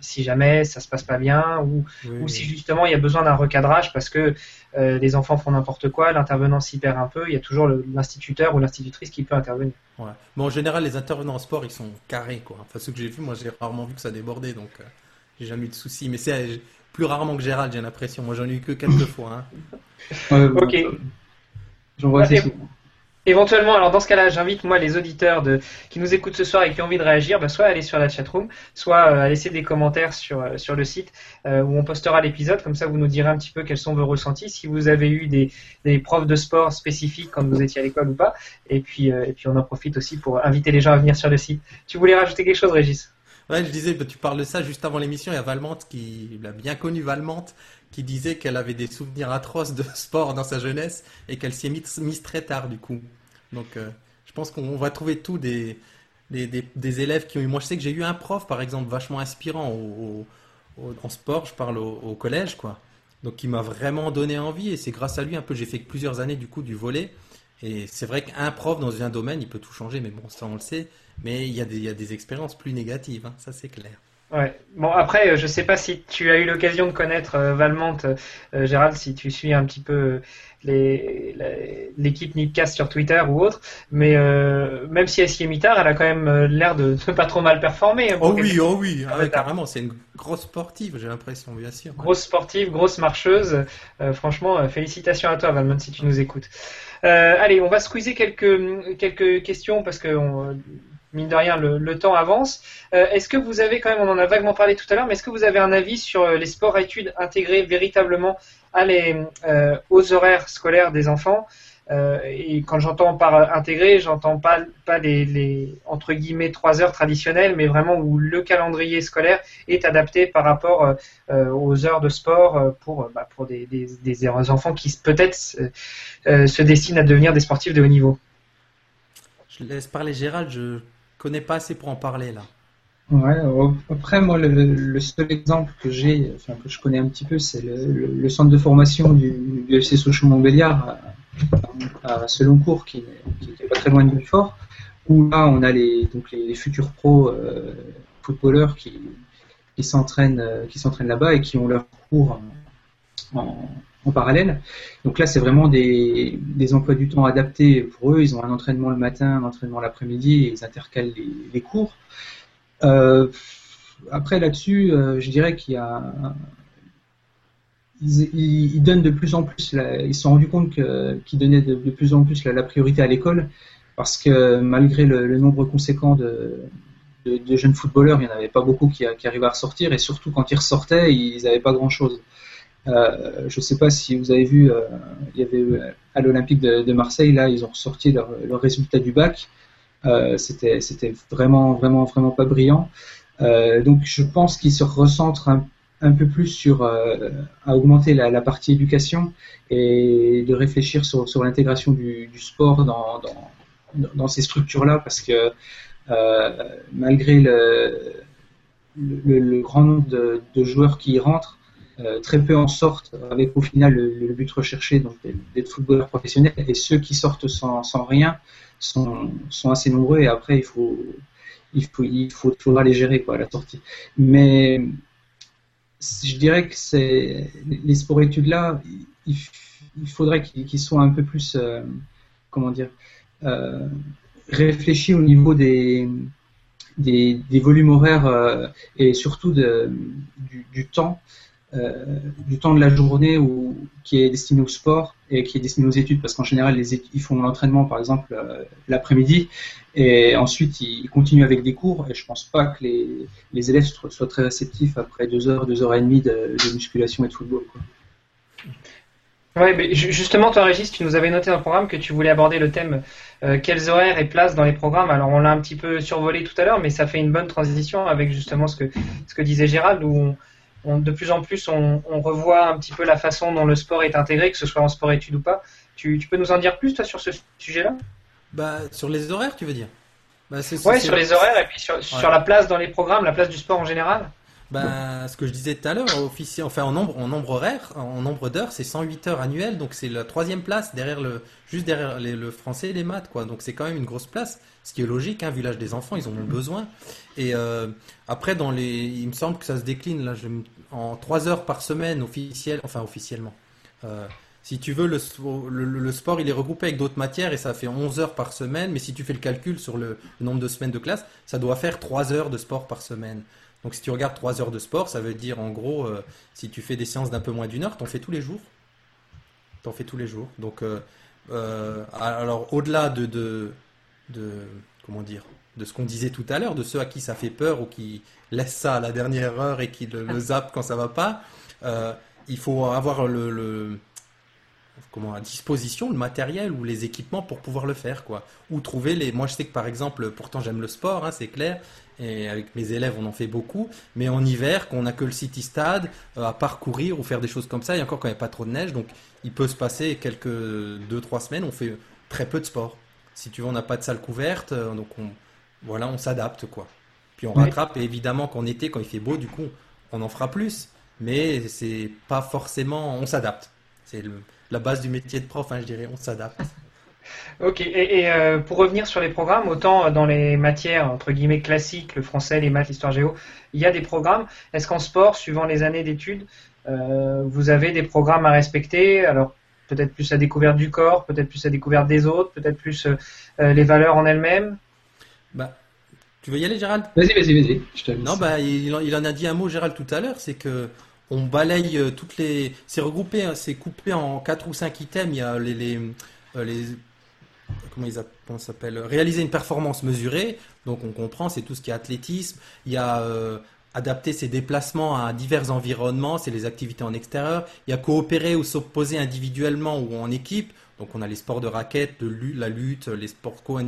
si jamais ça se passe pas bien ou, ou si justement il y a besoin d'un recadrage parce que euh, les enfants font n'importe quoi, l'intervenant s'y perd un peu, il y a toujours l'instituteur ou l'institutrice qui peut intervenir. Ouais. Mais en général, les intervenants en sport, ils sont carrés. Quoi. Enfin, ceux que j'ai vus, moi j'ai rarement vu que ça débordait, donc euh, j'ai jamais eu de soucis. Mais c'est euh, plus rarement que Gérald, j'ai l'impression. Moi j'en ai eu que quelques fois. Hein. ok. J'en vois assez souvent. Éventuellement, alors dans ce cas-là, j'invite moi les auditeurs qui nous écoutent ce soir et qui ont envie de réagir, bah, soit à aller sur la chatroom, soit euh, à laisser des commentaires sur, euh, sur le site euh, où on postera l'épisode. Comme ça, vous nous direz un petit peu quels sont vos ressentis, si vous avez eu des, des profs de sport spécifiques quand vous étiez à l'école ou pas. Et puis, et puis on en profite aussi pour inviter les gens à venir sur le site. Tu voulais rajouter quelque chose, Régis? Ouais, je disais, bah, tu parles de ça juste avant l'émission. Il y a Valmante qui, la bien connue Valmante, qui disait qu'elle avait des souvenirs atroces de sport dans sa jeunesse et qu'elle s'y est mise, très tard du coup. Donc euh, je pense qu'on va trouver tout des, des, élèves qui ont eu. Moi je sais que j'ai eu un prof par exemple vachement inspirant au, en sport, je parle au, collège quoi. Donc qui m'a vraiment donné envie et c'est grâce à lui un peu j'ai fait plusieurs années du coup du volet. Et c'est vrai qu'un prof dans un domaine, il peut tout changer, mais bon, ça on le sait. Mais il y a des, il y a des expériences plus négatives, hein, ça c'est clair. Ouais. Bon après, euh, je sais pas si tu as eu l'occasion de connaître euh, Valmante, euh, Gérald, si tu suis un petit peu l'équipe Nipcast sur Twitter ou autre, mais même si elle s'y est mis tard, elle a quand même l'air de ne pas trop mal performer. Hein, oh oui, oh oui, ah carrément, c'est une grosse sportive, j'ai l'impression, bien sûr. Grosse sportive, grosse marcheuse. franchement, félicitations à toi, Valmont, si tu nous écoutes. allez, on va squeezer quelques quelques questions parce que on, mine de rien, le, temps avance. Euh, est-ce que vous avez quand même, on en a vaguement parlé tout à l'heure, mais est-ce que vous avez un avis sur euh, les sports à études intégrés véritablement euh, aux horaires scolaires des enfants? Et quand j'entends par intégré, j'entends pas les, entre guillemets trois heures traditionnelles, mais vraiment où le calendrier scolaire est adapté par rapport aux heures de sport pour bah, pour des, enfants qui peut-être se destinent à devenir des sportifs de haut niveau. Je laisse parler Gérald, connais pas assez pour en parler là. Après, moi, le, seul exemple que j'ai, que je connais un petit peu, c'est le, centre de formation du, du FC Sochaux-Montbéliard à, Seloncourt, qui n'est pas très loin de Belfort, où là, on a les, donc les, futurs pros euh, footballeurs qui, qui s'entraînent euh, qui s'entraînent là-bas et qui ont leur cours en parallèle. Donc là, c'est vraiment des, emplois du temps adaptés pour eux. Ils ont un entraînement le matin, un entraînement l'après-midi, et ils intercalent les, cours. Euh, après là-dessus, euh, je dirais qu'il y a ils, donnent de plus en plus, ils se sont rendus compte qu'ils donnaient de, plus en plus la, priorité à l'école, parce que malgré le, nombre conséquent de, de, jeunes footballeurs, il n'y en avait pas beaucoup qui, qui, arrivaient à ressortir, et surtout quand ils ressortaient, ils n'avaient pas grand-chose. Euh, je ne sais pas si vous avez vu, il y avait à l'Olympique de, Marseille, là, ils ont ressorti leur, résultat du bac. Euh, c'était vraiment vraiment vraiment pas brillant. Euh, donc je pense qu'il se recentre un, peu plus sur euh, à augmenter la, partie éducation et de réfléchir sur, l'intégration du, sport dans, ces structures-là parce que malgré le, grand nombre de, joueurs qui y rentrent, euh, très peu en sortent avec au final le, but recherché donc d'être footballeur professionnel. Et ceux qui sortent sans, rien sont, assez nombreux. Et après il faut il faut il faut faudra les gérer quoi à la sortie. Mais je dirais que c'est les sports études là il, faudrait qu'ils soient un peu plus euh, comment dire euh, réfléchis au niveau des des, volumes horaires et surtout du temps euh, du temps de la journée où, qui est destiné au sport et qui est destiné aux études, parce qu'en général, les, ils font l'entraînement, par exemple, euh, l'après-midi, et ensuite ils continuent avec des cours, et je pense pas que les, les élèves soient très réceptifs après deux heures, deux heures et demie de, musculation et de football. Quoi. Ouais, mais justement, toi, Régis, tu nous avais noté dans le programme que tu voulais aborder le thème euh, quels horaires et places dans les programmes. Alors, on l'a un petit peu survolé tout à l'heure, mais ça fait une bonne transition avec justement ce que, ce que disait Gérald, où on, de plus en plus, on, revoit un petit peu la façon dont le sport est intégré, que ce soit en sport-études ou pas. Tu, peux nous en dire plus, toi, sur ce sujet-là? Bah, Sur les horaires, tu veux dire? Bah, Oui, sur les horaires et puis sur, la place dans les programmes, la place du sport en général bah, ce que je disais tout à l'heure, officier, enfin en nombre, en nombre horaire, en nombre d'heures, c'est 108 heures annuelles, donc c'est la troisième place derrière le, juste derrière le français et les maths, quoi. Donc c'est quand même une grosse place, ce qui est logique, hein, vu l'âge des enfants, ils en ont besoin. Et euh, après, dans les, il me semble que ça se décline là, je, en 3 heures par semaine officiel, enfin officiellement. Euh, si tu veux, le, le, sport, il est regroupé avec d'autres matières et ça fait 11 heures par semaine. Mais si tu fais le calcul sur le, nombre de semaines de classe, ça doit faire 3 heures de sport par semaine. Donc si tu regardes 3 heures de sport, ça veut dire en gros, euh, si tu fais des séances d'un peu moins d'une heure, t'en fais tous les jours. T'en fais tous les jours. Donc, euh, alors au-delà de, de, de, comment dire, de ce qu'on disait tout à l'heure, de ceux à qui ça fait peur ou qui laissent ça à la dernière heure et qui le, zappent quand ça va pas. Euh, il faut avoir le, comment à disposition le matériel ou les équipements pour pouvoir le faire quoi. Ou trouver les. Moi je sais que par exemple, pourtant j'aime le sport, hein, c'est clair. Et avec mes élèves, on en fait beaucoup. Mais en hiver, qu'on n'a que le City Stade euh, à parcourir ou faire des choses comme ça, et encore quand il n'y a pas trop de neige, donc il peut se passer quelques deux trois semaines, on fait très peu de sport. Si tu veux, on n'a pas de salle couverte, euh, donc on, voilà, on s'adapte quoi. Puis on rattrape, et évidemment qu'en été, quand il fait beau, du coup, on en fera plus. Mais c'est pas forcément. On s'adapte. C'est la base du métier de prof, hein, je dirais, on s'adapte. Ok, et, euh, pour revenir sur les programmes, autant dans les matières entre guillemets classiques, le français, les maths, l'histoire géo, il y a des programmes. Est-ce qu'en sport, suivant les années d'études, euh, vous avez des programmes à respecter? Alors peut-être plus à découverte du corps, peut-être plus à découverte des autres, peut-être plus euh, les valeurs en elles-mêmes? Bah, tu veux y aller, Gérald? Vas-y, vas-y, vas-y. Non, bah, il, en a dit un mot, Gérald, tout à l'heure, c'est que on balaye toutes les. C'est regroupé, hein, c'est coupé en 4 ou 5 items. Il y a les. les, comment ils s'appelle Réaliser une performance mesurée. Donc on comprend, c'est tout ce qui est athlétisme. Il y a euh, adapter ses déplacements à divers environnements, c'est les activités en extérieur. Il y a coopérer ou s'opposer individuellement ou en équipe Donc on a les sports de raquettes, de la lutte, les sports co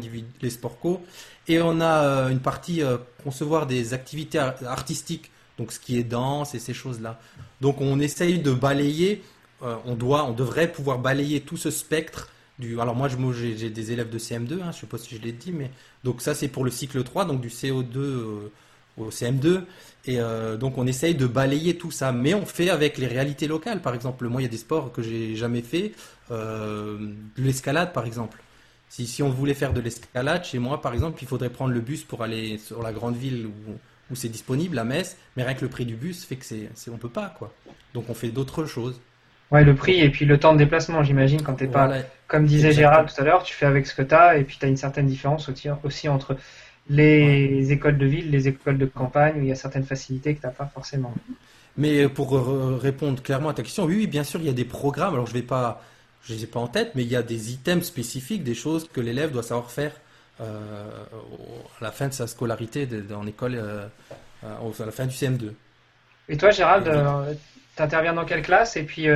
les sports co, et on a une partie concevoir des activités artistiques, donc ce qui est danse et ces choses-là. Donc on essaye de balayer, on doit, on devrait pouvoir balayer tout ce spectre Alors moi j'ai des élèves de CM2, hein, je sais pas si je l'ai dit, mais donc ça c'est pour le cycle 3, donc du CO2 au CM2. Et euh, donc on essaye de balayer tout ça, mais on fait avec les réalités locales. Par exemple, moi il y a des sports que j'ai jamais fait, euh, l'escalade par exemple. Si, si on voulait faire de l'escalade chez moi, par exemple, il faudrait prendre le bus pour aller sur la grande ville où, c'est disponible, à Metz, mais rien que le prix du bus fait que c'est on peut pas quoi. Donc on fait d'autres choses. Ouais, le prix et puis le temps de déplacement, j'imagine, quand t'es pas, comme disait Gérald tout à l'heure, tu fais avec ce que tu as et puis tu as une certaine différence aussi, entre les écoles de ville, les écoles de campagne, où il y a certaines facilités que tu n'as pas forcément. Mais pour répondre clairement à ta question, oui, oui, bien sûr, il y a des programmes. Alors, je vais pas, je les ai pas en tête, mais il y a des items spécifiques, des choses que l'élève doit savoir faire euh, à la fin de sa scolarité en école, euh, à la fin du CM2. Et toi, Gérald, euh, tu interviens dans quelle classe et puis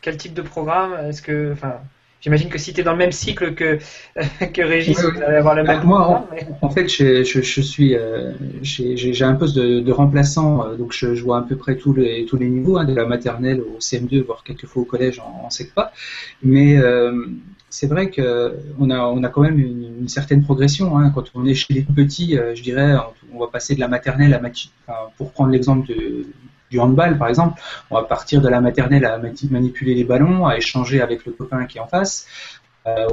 quel type de programme Est-ce que, enfin, J'imagine que si tu es dans le même cycle que, que Régis, vous allez avoir le même. Moi, en, fait, je, je, je suis, euh, j'ai un poste de, de remplaçant, euh, donc je, je, vois à peu près tous les, tous les niveaux, hein, de la maternelle au CM2, voire quelques fois au collège en, en pas. Mais euh, c'est vrai que on a, on a quand même une, une certaine progression. Hein. Quand on est chez les petits, euh, je dirais, on, va passer de la maternelle à enfin, pour prendre l'exemple de, du handball, par exemple, on va partir de la maternelle à manipuler les ballons, à échanger avec le copain qui est en face. Euh,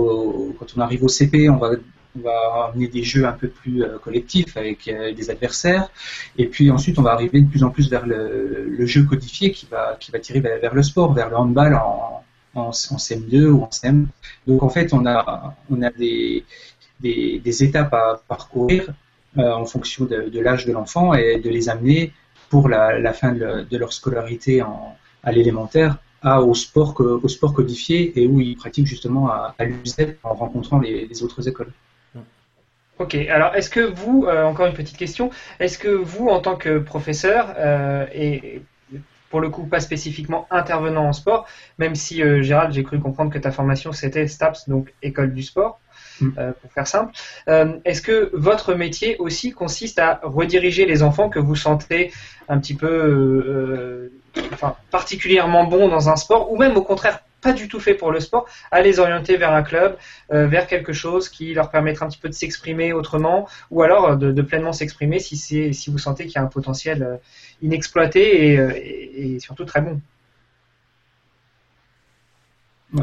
quand on arrive au CP, on va on va amener des jeux un peu plus euh, collectifs avec euh, des adversaires. Et puis ensuite, on va arriver de plus en plus vers le, jeu codifié qui va, qui va tirer vers, le sport, vers le handball en, en, CM2 ou en CM. Donc en fait, on a, on a des, des, étapes à parcourir en fonction de, de l'âge de l'enfant et de les amener pour la, fin de, leur scolarité en, à l'élémentaire à, au, sport, au sport codifié et où ils pratiquent justement à, à en rencontrant les, autres écoles. Ok, alors est-ce que vous, euh, encore une petite question, est-ce que vous, en tant que professeur, euh, et pour le coup pas spécifiquement intervenant en sport, même si euh, Gérald, j'ai cru comprendre que ta formation c'était STAPS, donc école du sport, Mm. Euh, pour faire simple. Euh, est-ce que votre métier aussi consiste à rediriger les enfants que vous sentez un petit peu, euh, enfin, particulièrement bons dans un sport, ou même au contraire pas du tout fait pour le sport, à les orienter vers un club, vers quelque chose qui leur permettra un petit peu de s'exprimer autrement, ou alors de, pleinement s'exprimer si, si vous sentez qu'il y a un potentiel inexploité et, surtout très bon?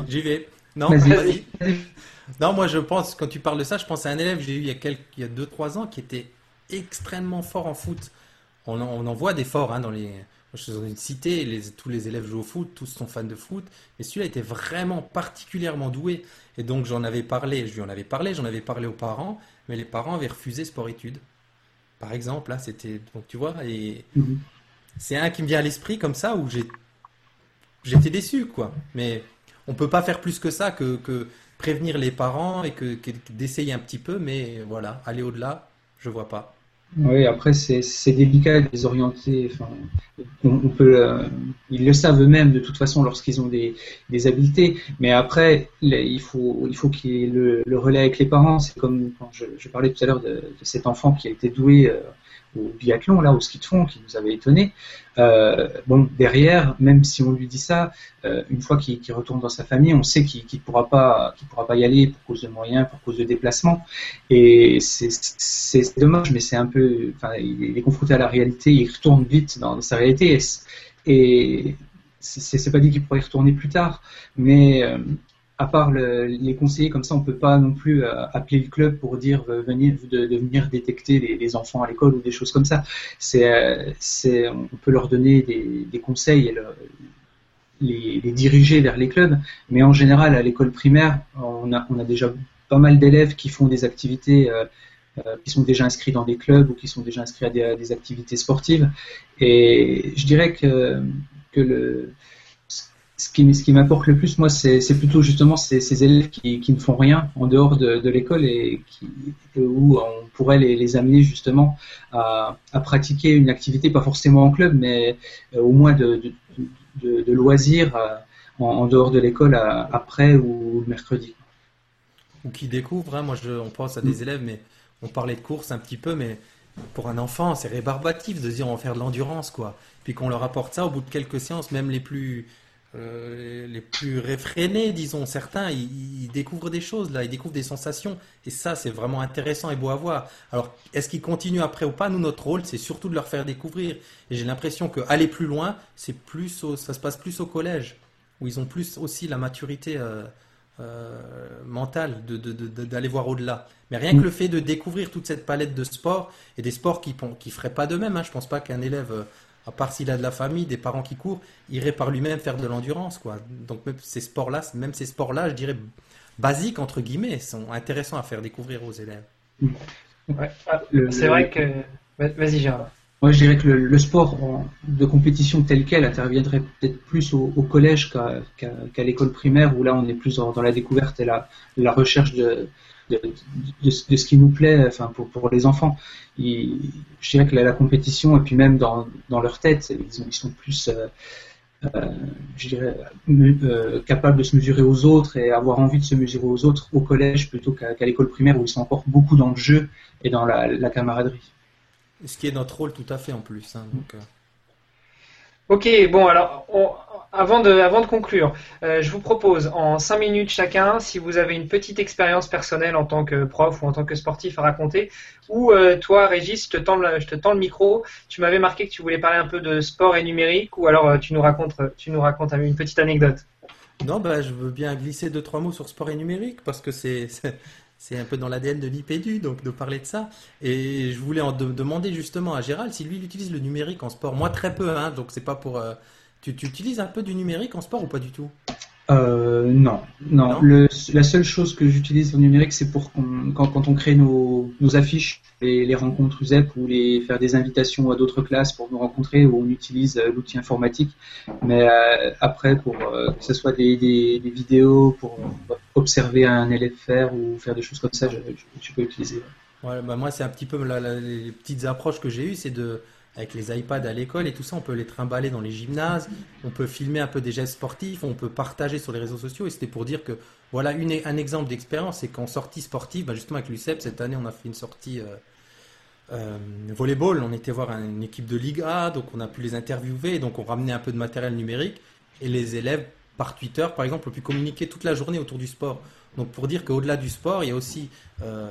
J'y vais. Non, vas-y. Non, moi je pense, quand tu parles de ça, je pense à un élève que j'ai eu il y a, quelques, il y a 2-3 ans qui était extrêmement fort en foot. On en, on en voit des forts hein, dans les. Je suis dans une cité, les, tous les élèves jouent au foot, tous sont fans de foot, mais celui-là était vraiment particulièrement doué. Et donc j'en avais parlé, je lui en avais parlé, j'en avais parlé aux parents, mais les parents avaient refusé sport-études. Par exemple, là, c'était. Donc tu vois, et mhm. c'est un qui me vient à l'esprit comme ça où j'ai. J'étais déçu, quoi. Mais on peut pas faire plus que ça que, que prévenir les parents et que, d'essayer un petit peu, mais voilà, aller au-delà, je vois pas. Oui, après c'est délicat de les orienter. Enfin, on, peut, euh, ils le savent eux-mêmes de toute façon lorsqu'ils ont des, des, habiletés. Mais après, il faut il faut qu'il y ait le, relais avec les parents. C'est comme quand je, parlais tout à l'heure de, cet enfant qui a été doué euh, au biathlon, là, au ski de fond, qui nous avait étonné. Euh, bon, derrière, même si on lui dit ça, euh, une fois qu'il retourne dans sa famille, on sait qu'il ne pourra pas, pourra pas y aller pour cause de moyens, pour cause de déplacement. Et c'est dommage, mais c'est un peu, il est confronté à la réalité, il retourne vite dans, sa réalité. Et, et c'est pas dit qu'il pourrait y retourner plus tard, mais euh, à part les conseillers comme ça, on peut pas non plus euh, appeler le club pour dire euh, de, venir détecter les, enfants à l'école ou des choses comme ça. C'est, euh, c'est, on peut leur donner des, conseils et les, diriger vers les clubs, mais en général à l'école primaire, on a, on a déjà pas mal d'élèves qui font des activités. qui sont déjà inscrits dans des clubs ou qui sont déjà inscrits à des, à des activités sportives. Et je dirais que, que le, ce qui, ce qui m'apporte le plus, moi, c'est plutôt justement ces, élèves qui, ne font rien en dehors de, l'école et où on pourrait les, amener justement à, pratiquer une activité, pas forcément en club, mais euh, au moins de, loisirs, en, dehors de l'école après ou le mercredi. Ou qui découvrent, hein. moi on pense à des élèves, mais on parlait de course un petit peu, mais pour un enfant, c'est rébarbatif de dire on va faire de l'endurance, quoi. Puis qu'on leur apporte ça au bout de quelques séances, même les plus, euh, les plus réfrénés, disons, certains, ils, découvrent des choses, là, ils découvrent des sensations. Et ça, c'est vraiment intéressant et beau à voir. Alors, est-ce qu'ils continuent après ou pas? Nous, notre rôle, c'est surtout de leur faire découvrir. Et j'ai l'impression qu'aller plus loin, c'est plus ça se passe plus au collège, où ils ont plus aussi la maturité. Euh, euh, mental d'aller voir au-delà. Mais rien que le fait de découvrir toute cette palette de sports et des sports qui ne feraient pas de même, hein, je pense pas qu'un élève, à part s'il a de la famille, des parents qui courent, irait par lui-même faire de l'endurance. quoi. Donc même ces sports-là, même ces sports-là, je dirais basiques entre guillemets, sont intéressants à faire découvrir aux élèves. Ah, c'est vrai que. Vas-y, Gérard. Moi, je dirais que le, sport de compétition tel quel interviendrait peut-être plus au, collège qu'à l'école primaire, où là, on est plus dans, la découverte et la, la recherche de, de, ce qui nous plaît enfin, pour, pour les enfants. je dirais que la, compétition, et puis même dans, dans leur tête, ils, sont plus euh, euh, je dirais, euh, capables de se mesurer aux autres et avoir envie de se mesurer aux autres au collège plutôt qu'à l'école primaire, où ils sont encore beaucoup dans le jeu et dans la camaraderie. Ce qui est notre rôle tout à fait en plus. Hein, euh. Ok, bon alors avant, de, conclure, euh, je vous propose en 5 minutes chacun, si vous avez une petite expérience personnelle en tant que prof ou en tant que sportif à raconter, ou euh, toi Régis, je te, tends le, micro, tu m'avais marqué que tu voulais parler un peu de sport et numérique, ou alors tu nous racontes, tu nous racontes une petite anecdote. Non, bah, je veux bien glisser deux trois mots sur sport et numérique parce que c'est c'est un peu dans l'ADN de l'IPEDU, donc de parler de ça. Et je voulais en demander justement à Gérald si lui il utilise le numérique en sport. Moi très peu, hein, donc c'est pas pour. Tu, tu, utilises un peu du numérique en sport ou pas du tout? Euh, non, non. Le, la seule chose que j'utilise en numérique, c'est pour quand, quand, on crée nos, nos affiches, les, les, rencontres USEP ou les faire des invitations à d'autres classes pour nous rencontrer, où on utilise euh, l'outil informatique. Mais euh, après, pour euh, que ce soit des, des, des, vidéos pour observer un élève faire ou faire des choses comme ça, je, je, peux utiliser. Ouais, bah moi, c'est un petit peu la, les petites approches que j'ai eues, c'est de avec les iPads à l'école et tout ça, on peut les trimballer dans les gymnases, on peut filmer un peu des gestes sportifs, on peut partager sur les réseaux sociaux. Et c'était pour dire que, voilà, une, un exemple d'expérience, c'est qu'en sortie sportive, bah justement avec l'UCEP, cette année, on a fait une sortie euh, euh, volleyball. On était voir une équipe de Ligue A, donc on a pu les interviewer, donc on ramenait un peu de matériel numérique. Et les élèves, par Twitter, par exemple, ont pu communiquer toute la journée autour du sport. Donc pour dire qu'au-delà du sport, il y a aussi... Euh,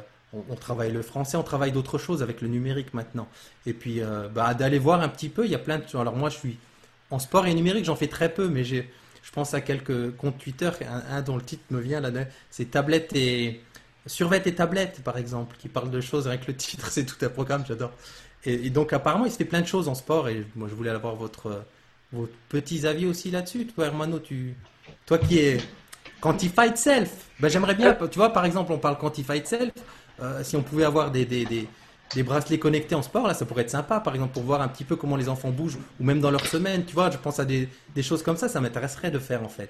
on, travaille le français, on travaille d'autres choses avec le numérique maintenant. Et puis, euh, bah, d'aller voir un petit peu, il y a plein de. Alors, moi, je suis en sport et numérique, j'en fais très peu, mais j'ai, je pense à quelques comptes Twitter, un, dont le titre me vient là, c'est tablettes et. Survêt et tablettes, par exemple, qui parle de choses avec le titre, c'est tout un programme, j'adore. Et, donc, apparemment, il se fait plein de choses en sport, et moi, je voulais avoir votre, vos petits avis aussi là-dessus. Toi, Hermano, tu, toi qui es Quantified Self, ben, j'aimerais bien, tu vois, par exemple, on parle Quantified Self. Euh, si on pouvait avoir des, des, des, bracelets connectés en sport, là, ça pourrait être sympa, par exemple, pour voir un petit peu comment les enfants bougent, ou même dans leur semaine, tu vois, je pense à des, choses comme ça, ça m'intéresserait de faire, en fait.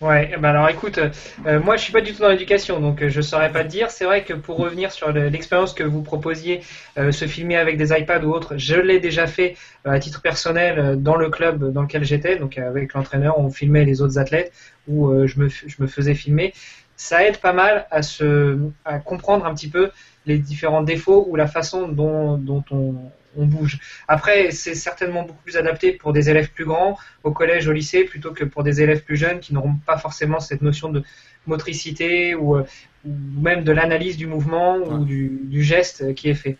Ouais, bah alors écoute, euh, moi je suis pas du tout dans l'éducation, donc euh, je saurais pas te dire. C'est vrai que pour revenir sur l'expérience que vous proposiez, se filmer avec des iPads ou autres, je l'ai déjà fait à titre personnel dans le club dans lequel j'étais, donc avec l'entraîneur, on filmait les autres athlètes où je, me, je me faisais filmer ça aide pas mal à, se, à comprendre un petit peu les différents défauts ou la façon dont, dont on, on bouge. Après, c'est certainement beaucoup plus adapté pour des élèves plus grands, au collège, au lycée, plutôt que pour des élèves plus jeunes qui n'auront pas forcément cette notion de motricité ou, ou même de l'analyse du mouvement ou du, du, geste qui est fait.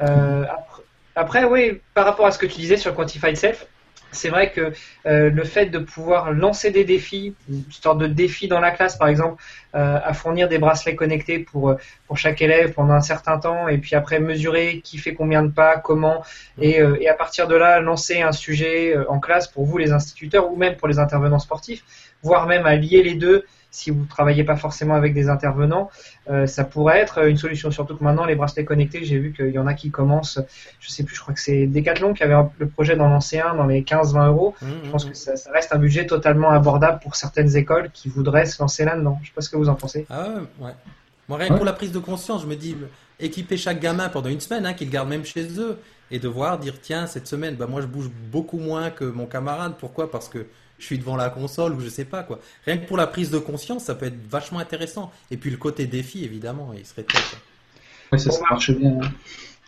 Euh, après, après, oui, par rapport à ce que tu disais sur Quantified Self, c'est vrai que euh, le fait de pouvoir lancer des défis, une sorte de défi dans la classe par exemple, euh, à fournir des bracelets connectés pour, euh, pour chaque élève pendant un certain temps, et puis après mesurer qui fait combien de pas, comment, et, et à partir de là lancer un sujet en classe pour vous les instituteurs ou même pour les intervenants sportifs, voire même à lier les deux si vous ne travaillez pas forcément avec des intervenants, euh, ça pourrait être une solution. Surtout que maintenant, les bracelets connectés, j'ai vu qu'il y en a qui commencent, je sais plus, je crois que c'est Decathlon qui avait le projet d'en lancer un dans les 15-20 euros. Mmh, je pense mmh. que ça, reste un budget totalement abordable pour certaines écoles qui voudraient se lancer là-dedans. Je sais pas ce que vous en pensez. Ah ouais. Moi, rien que pour la prise de conscience, je me dis, équiper chaque gamin pendant une semaine, hein, qu'ils gardent même chez eux, et de voir, dire, tiens, cette semaine, bah, moi, je bouge beaucoup moins que mon camarade. Pourquoi? Parce que je suis devant la console ou je sais pas quoi. Rien que pour la prise de conscience, ça peut être vachement intéressant. Et puis le côté défi, évidemment, il serait top. Ouais, ça, ça marche bien. hein.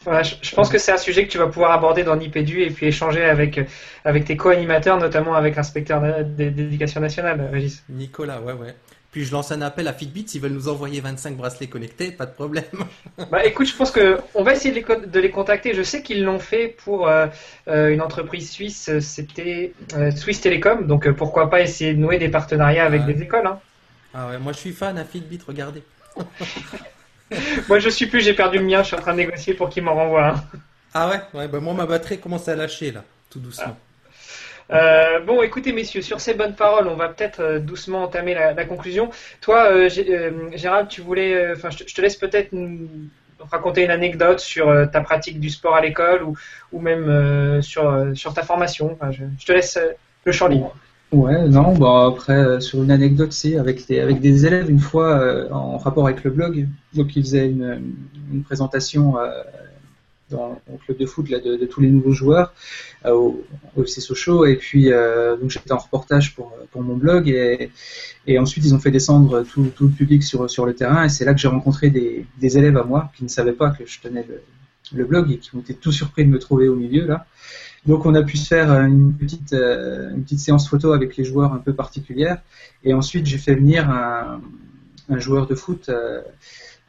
Voilà, je, je pense que c'est un sujet que tu vas pouvoir aborder dans Nipédu et puis échanger avec, avec tes co-animateurs, notamment avec l'inspecteur d'éducation nationale, Régis. Nicolas, ouais, ouais. Puis je lance un appel à Fitbit s'ils veulent nous envoyer 25 bracelets connectés, pas de problème. Bah écoute, je pense que on va essayer de les, co- de les contacter. Je sais qu'ils l'ont fait pour euh, euh, une entreprise suisse, euh, c'était euh, Swiss Telecom, donc pourquoi pas essayer de nouer des partenariats avec Ouais. des écoles. Hein. Ah ouais, moi je suis fan à Fitbit, regardez. Moi je suis plus, j'ai perdu le mien, je suis en train de négocier pour qu'ils m'en renvoient. Ah ouais, ouais, bah moi ma batterie commence à lâcher là, tout doucement. Euh, bon, écoutez, messieurs, sur ces bonnes paroles, on va peut-être euh, doucement entamer la, conclusion. Toi, euh, Gé- Gérald, tu voulais, enfin, je, te- laisse peut-être raconter une anecdote sur ta pratique du sport à l'école ou, même sur, ta formation. Je, te laisse le champ libre. Ouais, non, bah après, sur une anecdote, c'est avec des, élèves, une fois, en rapport avec le blog, donc ils faisaient une, présentation dans au club de foot là, de, tous les nouveaux joueurs euh, au, FC Sochaux, et puis euh, j'étais en reportage pour, pour mon blog, et, et ensuite ils ont fait descendre tout, tout le public sur, sur le terrain, et c'est là que j'ai rencontré des, des élèves à moi qui ne savaient pas que je tenais le, le blog et qui ont été tout surpris de me trouver au milieu là. Donc on a pu se faire une petite, euh, une petite séance photo avec les joueurs un peu particulière. Et ensuite j'ai fait venir un, joueur de foot,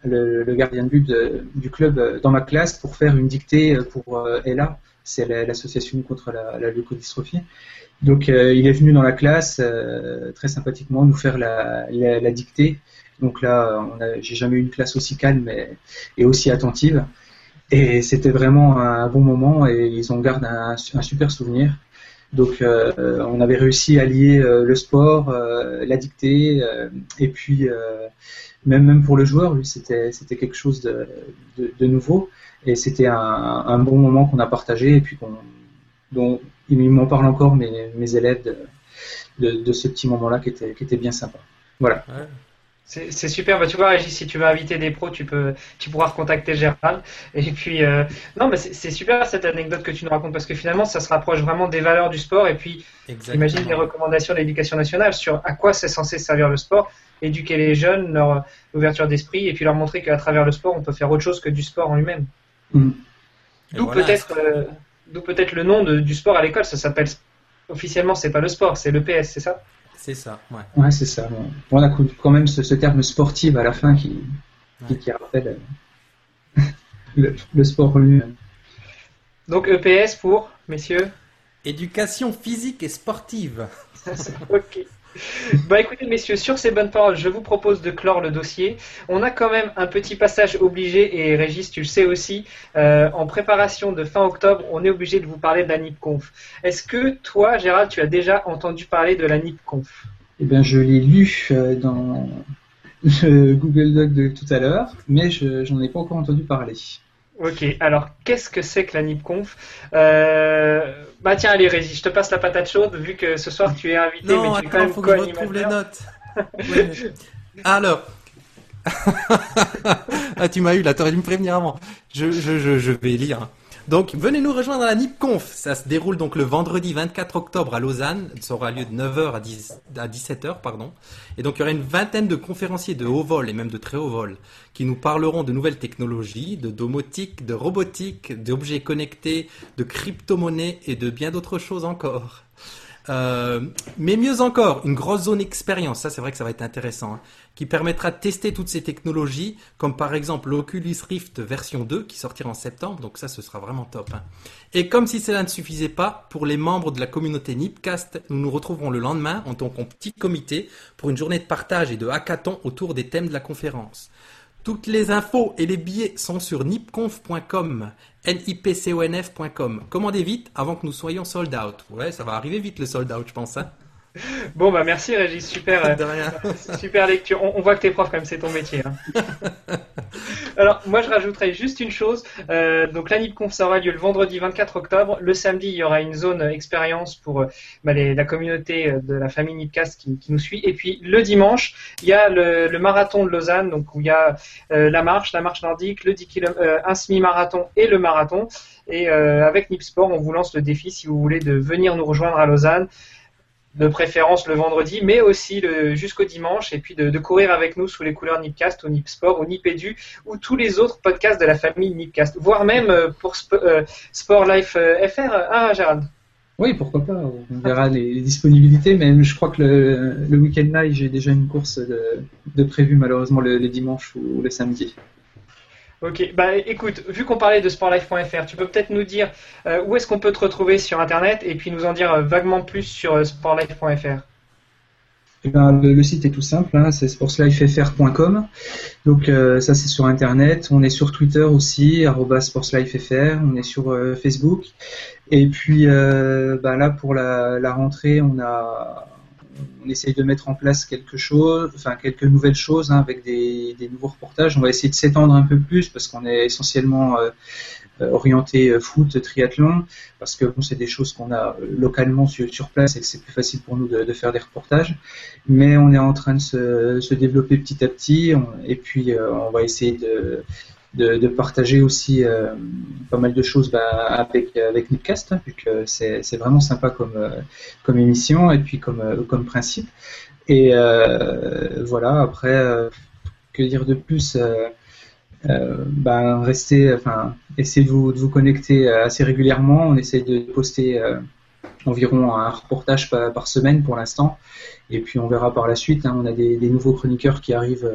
le, gardien de but du club, euh, dans ma classe pour faire une dictée euh, pour euh, ELA, c'est la- l'association contre la, leucodystrophie. Donc il est venu dans la classe très sympathiquement nous faire la, dictée. Donc là, j'ai jamais eu une classe aussi calme et, aussi attentive. Et c'était vraiment un bon moment et ils en gardent un, super souvenir. Donc on avait réussi à lier le sport, la dictée et puis même même pour le joueur, lui c'était quelque chose de, de, de nouveau et c'était un, un bon moment qu'on a partagé et puis qu'on dont ils m'en parlent encore mes, mes élèves de, de, de ce petit moment-là qui était qui était bien sympa. Voilà. C'est super. Bah, tu vois, Régis, si tu veux inviter des pros, tu peux, tu pourras recontacter Gérald. Et puis, euh, non, mais c'est c'est super cette anecdote que tu nous racontes parce que finalement, ça se rapproche vraiment des valeurs du sport. Et puis, Exactement. imagine les recommandations de l'éducation nationale sur à quoi c'est censé servir le sport, éduquer les jeunes, leur ouverture d'esprit, et puis leur montrer qu'à travers le sport, on peut faire autre chose que du sport en lui-même. Et D'où voilà. peut-être, euh, d'où peut-être le nom de- du sport à l'école. Ça s'appelle officiellement, c'est pas le sport, c'est le PS, c'est ça? C'est ça, ouais. Ouais, c'est ça. Bon. On a quand même ce, ce terme sportif à la fin qui, qui, Ouais. qui rappelle euh, le, le sport lui-même. Donc EPS pour, messieurs. Éducation physique et sportive. Ok. Bah écoutez messieurs, sur ces bonnes paroles, je vous propose de clore le dossier. On a quand même un petit passage obligé, et Régis, tu le sais aussi, euh, en préparation de fin octobre, on est obligé de vous parler de la NIPConf. Est-ce que toi, Gérald, tu as déjà entendu parler de la NIPConf? Eh bien, je l'ai lu euh, dans le Google Doc de tout à l'heure, mais je j'en ai pas encore entendu parler. Ok, alors qu'est-ce que c'est que la NIPConf? Euh, Bah tiens, allez Régis, je te passe la patate chaude, vu que ce soir tu es invité, Non, mais tu es quand attends, même faut que je retrouve les notes. Ouais. Alors. ah, tu m'as eu là, t'aurais dû me prévenir avant. Je, je, je, je vais lire. Donc, venez nous rejoindre à la NIPConf. Ça se déroule donc le vendredi 24 octobre à Lausanne. Ça aura lieu de 9h à, 10, à 17h, pardon. Et donc, il y aura une vingtaine de conférenciers de haut vol et même de très haut vol qui nous parleront de nouvelles technologies, de domotique, de robotique, d'objets connectés, de crypto-monnaies et de bien d'autres choses encore. Euh, mais mieux encore, une grosse zone expérience, ça c'est vrai que ça va être intéressant, hein, qui permettra de tester toutes ces technologies, comme par exemple l'Oculus Rift version 2 qui sortira en septembre, donc ça ce sera vraiment top. hein. Et comme si cela ne suffisait pas, pour les membres de la communauté Nipcast, nous nous retrouverons le lendemain en tant qu'en petit comité pour une journée de partage et de hackathon autour des thèmes de la conférence. Toutes les infos et les billets sont sur nipconf.com, nipconf.com. Commandez vite avant que nous soyons sold out. Ouais, ça va arriver vite le sold out, je pense. Hein Bon bah merci Régis, super. euh, De rien. Super lecture. On, on voit que t'es prof quand même, c'est ton métier. hein. Alors moi je rajouterais juste une chose. Euh, donc la NIPConf ça aura lieu le vendredi 24 octobre. Le samedi il y aura une zone euh, expérience pour bah, les- la communauté de la famille Nipcast qui, qui nous suit. Et puis le dimanche il y a le, le marathon de Lausanne, donc où il y a euh, la marche, la marche nordique, le 10 km, euh, un semi-marathon et le marathon. Et avec Nipsport on vous lance le défi si vous voulez de venir nous rejoindre à Lausanne de préférence le vendredi, mais aussi jusqu'au dimanche, et puis de, courir avec nous sous les couleurs Nipcast ou Nipsport ou Nipedu ou tous les autres podcasts de la famille Nipcast, voire même euh, pour Sport Life FR. Ah, Gérald oui, pourquoi pas. On verra les, disponibilités, mais je crois que le, week-end là, j'ai déjà une course de, prévu malheureusement le, dimanche ou le samedi. Ok, bah écoute, vu qu'on parlait de sportlife.fr, tu peux peut-être nous dire euh, où est-ce qu'on peut te retrouver sur Internet et puis nous en dire euh, vaguement plus sur euh, sportlife.fr. Eh ben, le, site est tout simple, hein, c'est sportslifefr.com. Donc ça c'est sur internet. On est sur Twitter aussi, sportslifefr. On est sur Facebook. Et puis bah, là pour la, la, rentrée, on a on essaye de mettre en place quelque chose, enfin quelques nouvelles choses hein, avec des, nouveaux reportages. On va essayer de s'étendre un peu plus parce qu'on est essentiellement euh, euh, orienté euh, foot, triathlon, parce que bon, c'est des choses qu'on a localement sur, place et que c'est plus facile pour nous de, faire des reportages. Mais on est en train de se, développer petit à petit et puis on va essayer de de, partager aussi euh, pas mal de choses bah, avec avec Nipcast, hein, vu que c'est vraiment sympa comme euh, comme émission et puis comme euh, comme principe. Et voilà. Après, que dire de plus ben, restez, enfin, essayez de vous, de vous connecter assez régulièrement. On essaie de poster environ un reportage par, semaine pour l'instant. Et puis on verra par la suite. Hein. on a des, des, nouveaux chroniqueurs qui arrivent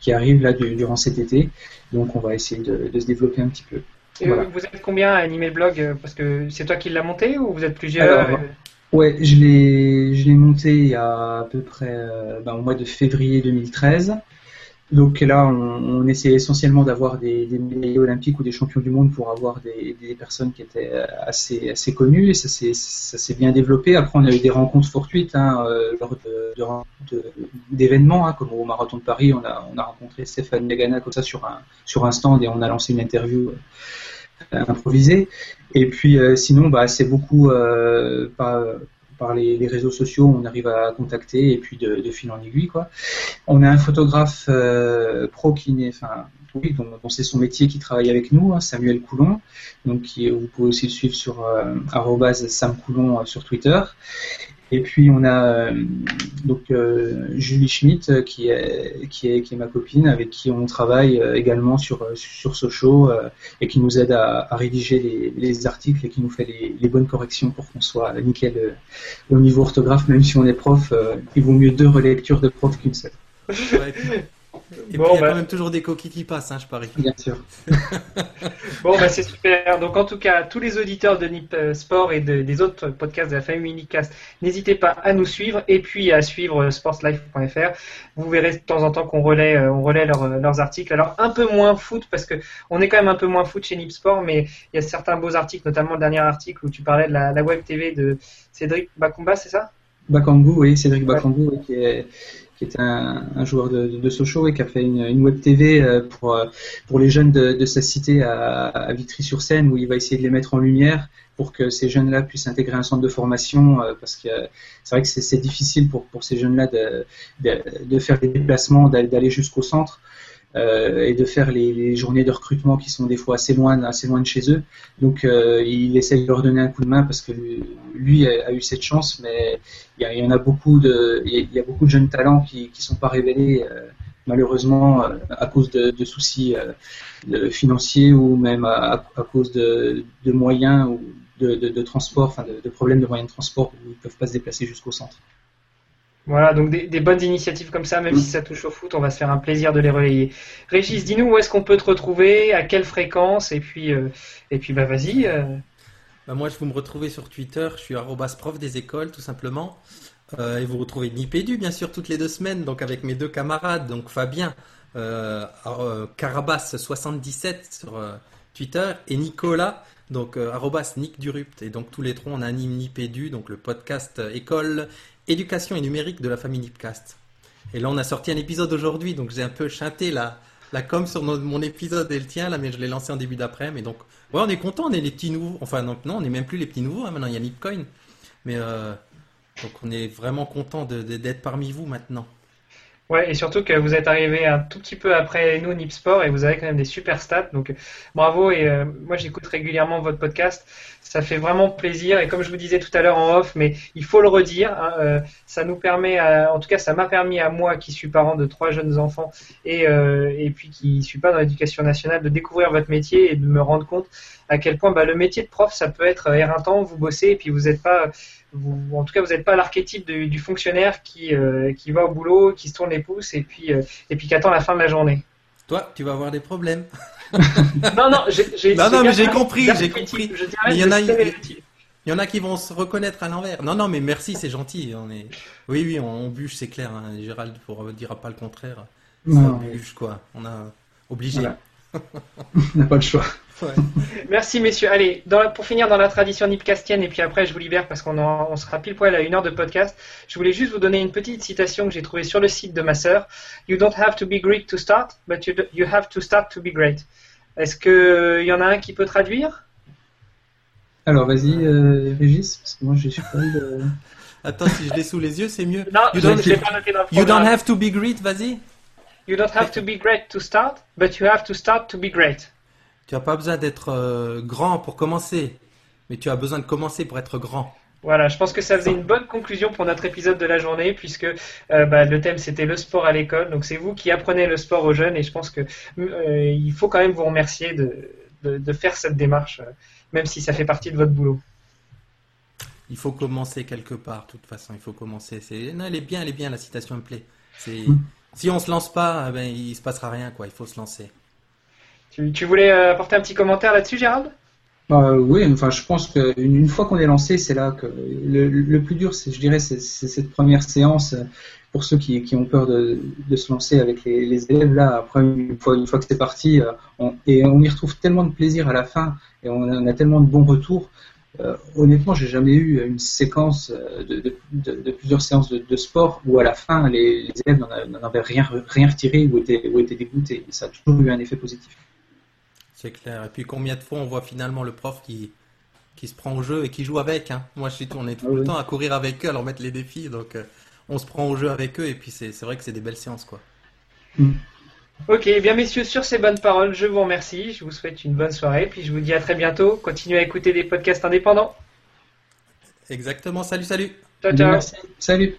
qui arrive là durant cet été. Donc on va essayer de, se développer un petit peu. Vous êtes combien à animer le blog Parce que c'est toi qui l'as monté ou vous êtes plusieurs euh Ouais, je l'ai monté il y a à peu près euh, ben, au mois de février 2013. Donc là, on, essayait essentiellement d'avoir des, des, olympiques ou des champions du monde pour avoir des, personnes qui étaient assez, assez connues et ça s'est bien développé. Après, on a eu des rencontres fortuites hein, euh, lors d'événements, hein, comme au Marathon de Paris, on a, on a rencontré Stéphane Megana comme ça sur un, sur un stand et on a lancé une interview euh, improvisée. Et puis euh, sinon, bah, c'est beaucoup pas par les, réseaux sociaux, on arrive à contacter et puis de, fil en aiguille quoi. On a un photographe euh, pro qui n'est, enfin oui, dont, c'est son métier qui travaille avec nous, hein, Samuel Coulon. Donc qui, vous pouvez aussi le suivre sur euh, Sam Coulon euh, sur Twitter. Et puis on a euh, donc euh, Julie Schmidt euh, qui est, qui est qui est ma copine avec qui on travaille également sur sur Sochaux et qui nous aide à, rédiger les, les, articles et qui nous fait les, les bonnes corrections pour qu'on soit nickel au niveau orthographe même si on est prof il vaut mieux deux relectures de prof qu'une seule. Bon, puis, il y a bah- quand même toujours des coquilles qui passent, hein, je parie. Bien sûr. bon, bah, c'est super. Donc, en tout cas, tous les auditeurs de Nip euh, Sport et des autres podcasts de la famille Nipcast, n'hésitez pas à nous suivre et puis à suivre sportslife.fr. Vous verrez de temps en temps qu'on relaie, euh, on relaie leurs articles. Alors, un peu moins foot parce que on est quand même un peu moins foot chez Nip Sport, mais il y a certains beaux articles, notamment le dernier article où tu parlais de la, web TV de Cédric Bakumba, c'est ça? Bakambu, oui, Cédric Bakambu, qui est qui est un, joueur de, Sochaux et qui a fait une, web TV euh, pour, euh, pour les jeunes de, sa cité à, Vitry-sur-Seine où il va essayer de les mettre en lumière pour que ces jeunes-là puissent intégrer un centre de formation euh, parce que c'est vrai que c'est difficile pour, pour ces jeunes-là de, de, faire des déplacements, d'aller jusqu'au centre. Euh, et de faire les, journées de recrutement qui sont des fois assez loin, assez loin de chez eux. Donc euh, il essaye de leur donner un coup de main parce que lui, a, eu cette chance, mais il y, en a beaucoup de, il y, a beaucoup de jeunes talents qui ne sont pas révélés euh, malheureusement à cause de, soucis financiers ou même à, cause de, moyens ou de, transport, enfin de, problèmes de moyens de transport où ils ne peuvent pas se déplacer jusqu'au centre. Voilà, donc des, bonnes initiatives comme ça, même si ça touche au foot, on va se faire un plaisir de les relayer. Régis, dis-nous où est-ce qu'on peut te retrouver, à quelle fréquence, et puis, euh, et puis bah vas-y. Euh. Bah moi, je vous me retrouver sur Twitter, je suis prof des écoles, tout simplement. Euh, et vous retrouvez Nipédu, bien sûr, toutes les deux semaines, donc avec mes deux camarades, donc Fabien, Carabas77 sur Twitter, et Nicolas, donc arrobas Nick Durupt. Et donc tous les trois, on anime Nipédu, donc le podcast école éducation et numérique de la famille Nipcast. Et là, on a sorti un épisode aujourd'hui, donc j'ai un peu chanté la, la com sur mon épisode et le tien, là, mais je l'ai lancé en début d'après. Mais donc, ouais, on est content, on est les petits nouveaux. Enfin, donc, non, on n'est même plus les petits nouveaux, hein, maintenant il y a Nipcoin. Mais euh, donc, on est vraiment content d'être parmi vous maintenant. Ouais, et surtout que vous êtes arrivé un tout petit peu après nous, Nip Sport, et vous avez quand même des super stats. Donc bravo, et euh, moi j'écoute régulièrement votre podcast. Ça fait vraiment plaisir, et comme je vous disais tout à l'heure en off, mais il faut le redire, hein, euh, ça nous permet, en tout cas ça m'a permis à moi qui suis parent de trois jeunes enfants, et, euh, et puis qui suis pas dans l'éducation nationale, de découvrir votre métier et de me rendre compte à quel point bah, le métier de prof, ça peut être éreintant, vous bossez, et puis vous n'êtes pas vous, en tout cas, vous n'êtes pas l'archétype du, fonctionnaire qui, euh, qui va au boulot, qui se tourne les pouces et puis, euh, et puis qui attend la fin de la journée. Toi, tu vas avoir des problèmes. non, non, j'ai Non, non, mais j'ai compris, j'ai compris. il y en a, il y en a qui vont se reconnaître à l'envers. Non, non, mais merci, c'est gentil. On est... Oui, oui, on, bûche, c'est clair. Hein. Gérald ne dira pas le contraire. on bûche, quoi. On a obligé. on n'a pas le choix. Merci messieurs. Allez, pour finir dans la tradition nipcastienne, et puis après je vous libère parce qu'on on sera pile poil à une heure de podcast, je voulais juste vous donner une petite citation que j'ai trouvée sur le site de ma sœur. You don't have to be great to start, but you, have to start to be great. Est-ce qu'il y en a un qui peut traduire? Alors vas-y euh, Régis, parce que moi j'ai pas de... Attends, si je l'ai sous les yeux, c'est mieux. Non, you don't, pas noté dans You don't have to be great, vas-y. You don't have to be great to start, but you have to start to be great. Tu n'as pas besoin d'être euh, grand pour commencer, mais tu as besoin de commencer pour être grand. Voilà, je pense que ça faisait une bonne conclusion pour notre épisode de la journée, puisque euh, bah, le thème c'était le sport à l'école. Donc c'est vous qui apprenez le sport aux jeunes, et je pense que euh, il faut quand même vous remercier de, de, faire cette démarche, même si ça fait partie de votre boulot. Il faut commencer quelque part, de toute façon. Il faut commencer. Non, elle est bien, elle est bien. La citation me plaît. Mm. Si on se lance pas, ben il se passera rien, quoi. Il faut se lancer. Tu, voulais euh, apporter un petit commentaire là-dessus, Gérald? Bah, oui, enfin, je pense qu'une une fois qu'on est lancé, c'est là que le, plus dur, je dirais, c'est cette première séance pour ceux qui, ont peur de, se lancer avec les, élèves. Là, après, une fois, que c'est parti, euh, on, et on y retrouve tellement de plaisir à la fin et on a, tellement de bons retours. Euh, honnêtement, j'ai jamais eu une séquence de, plusieurs séances de, sport où à la fin, les, élèves n'en avaient rien, retiré ou étaient, ou étaient dégoûtés. Ça a toujours eu un effet positif. C'est clair. Et puis combien de fois on voit finalement le prof qui, qui se prend au jeu et qui joue avec. Hein. Moi, je suis tourné tout ah le temps à courir avec eux, à leur mettre les défis. Donc, euh, on se prend au jeu avec eux et puis c'est vrai que c'est des belles séances. quoi. Mm. Ok, eh bien messieurs, sur ces bonnes paroles, je vous remercie. Je vous souhaite une bonne soirée. Puis je vous dis à très bientôt. Continuez à écouter des podcasts indépendants. Exactement. Salut, salut. Ciao, ciao. Salut.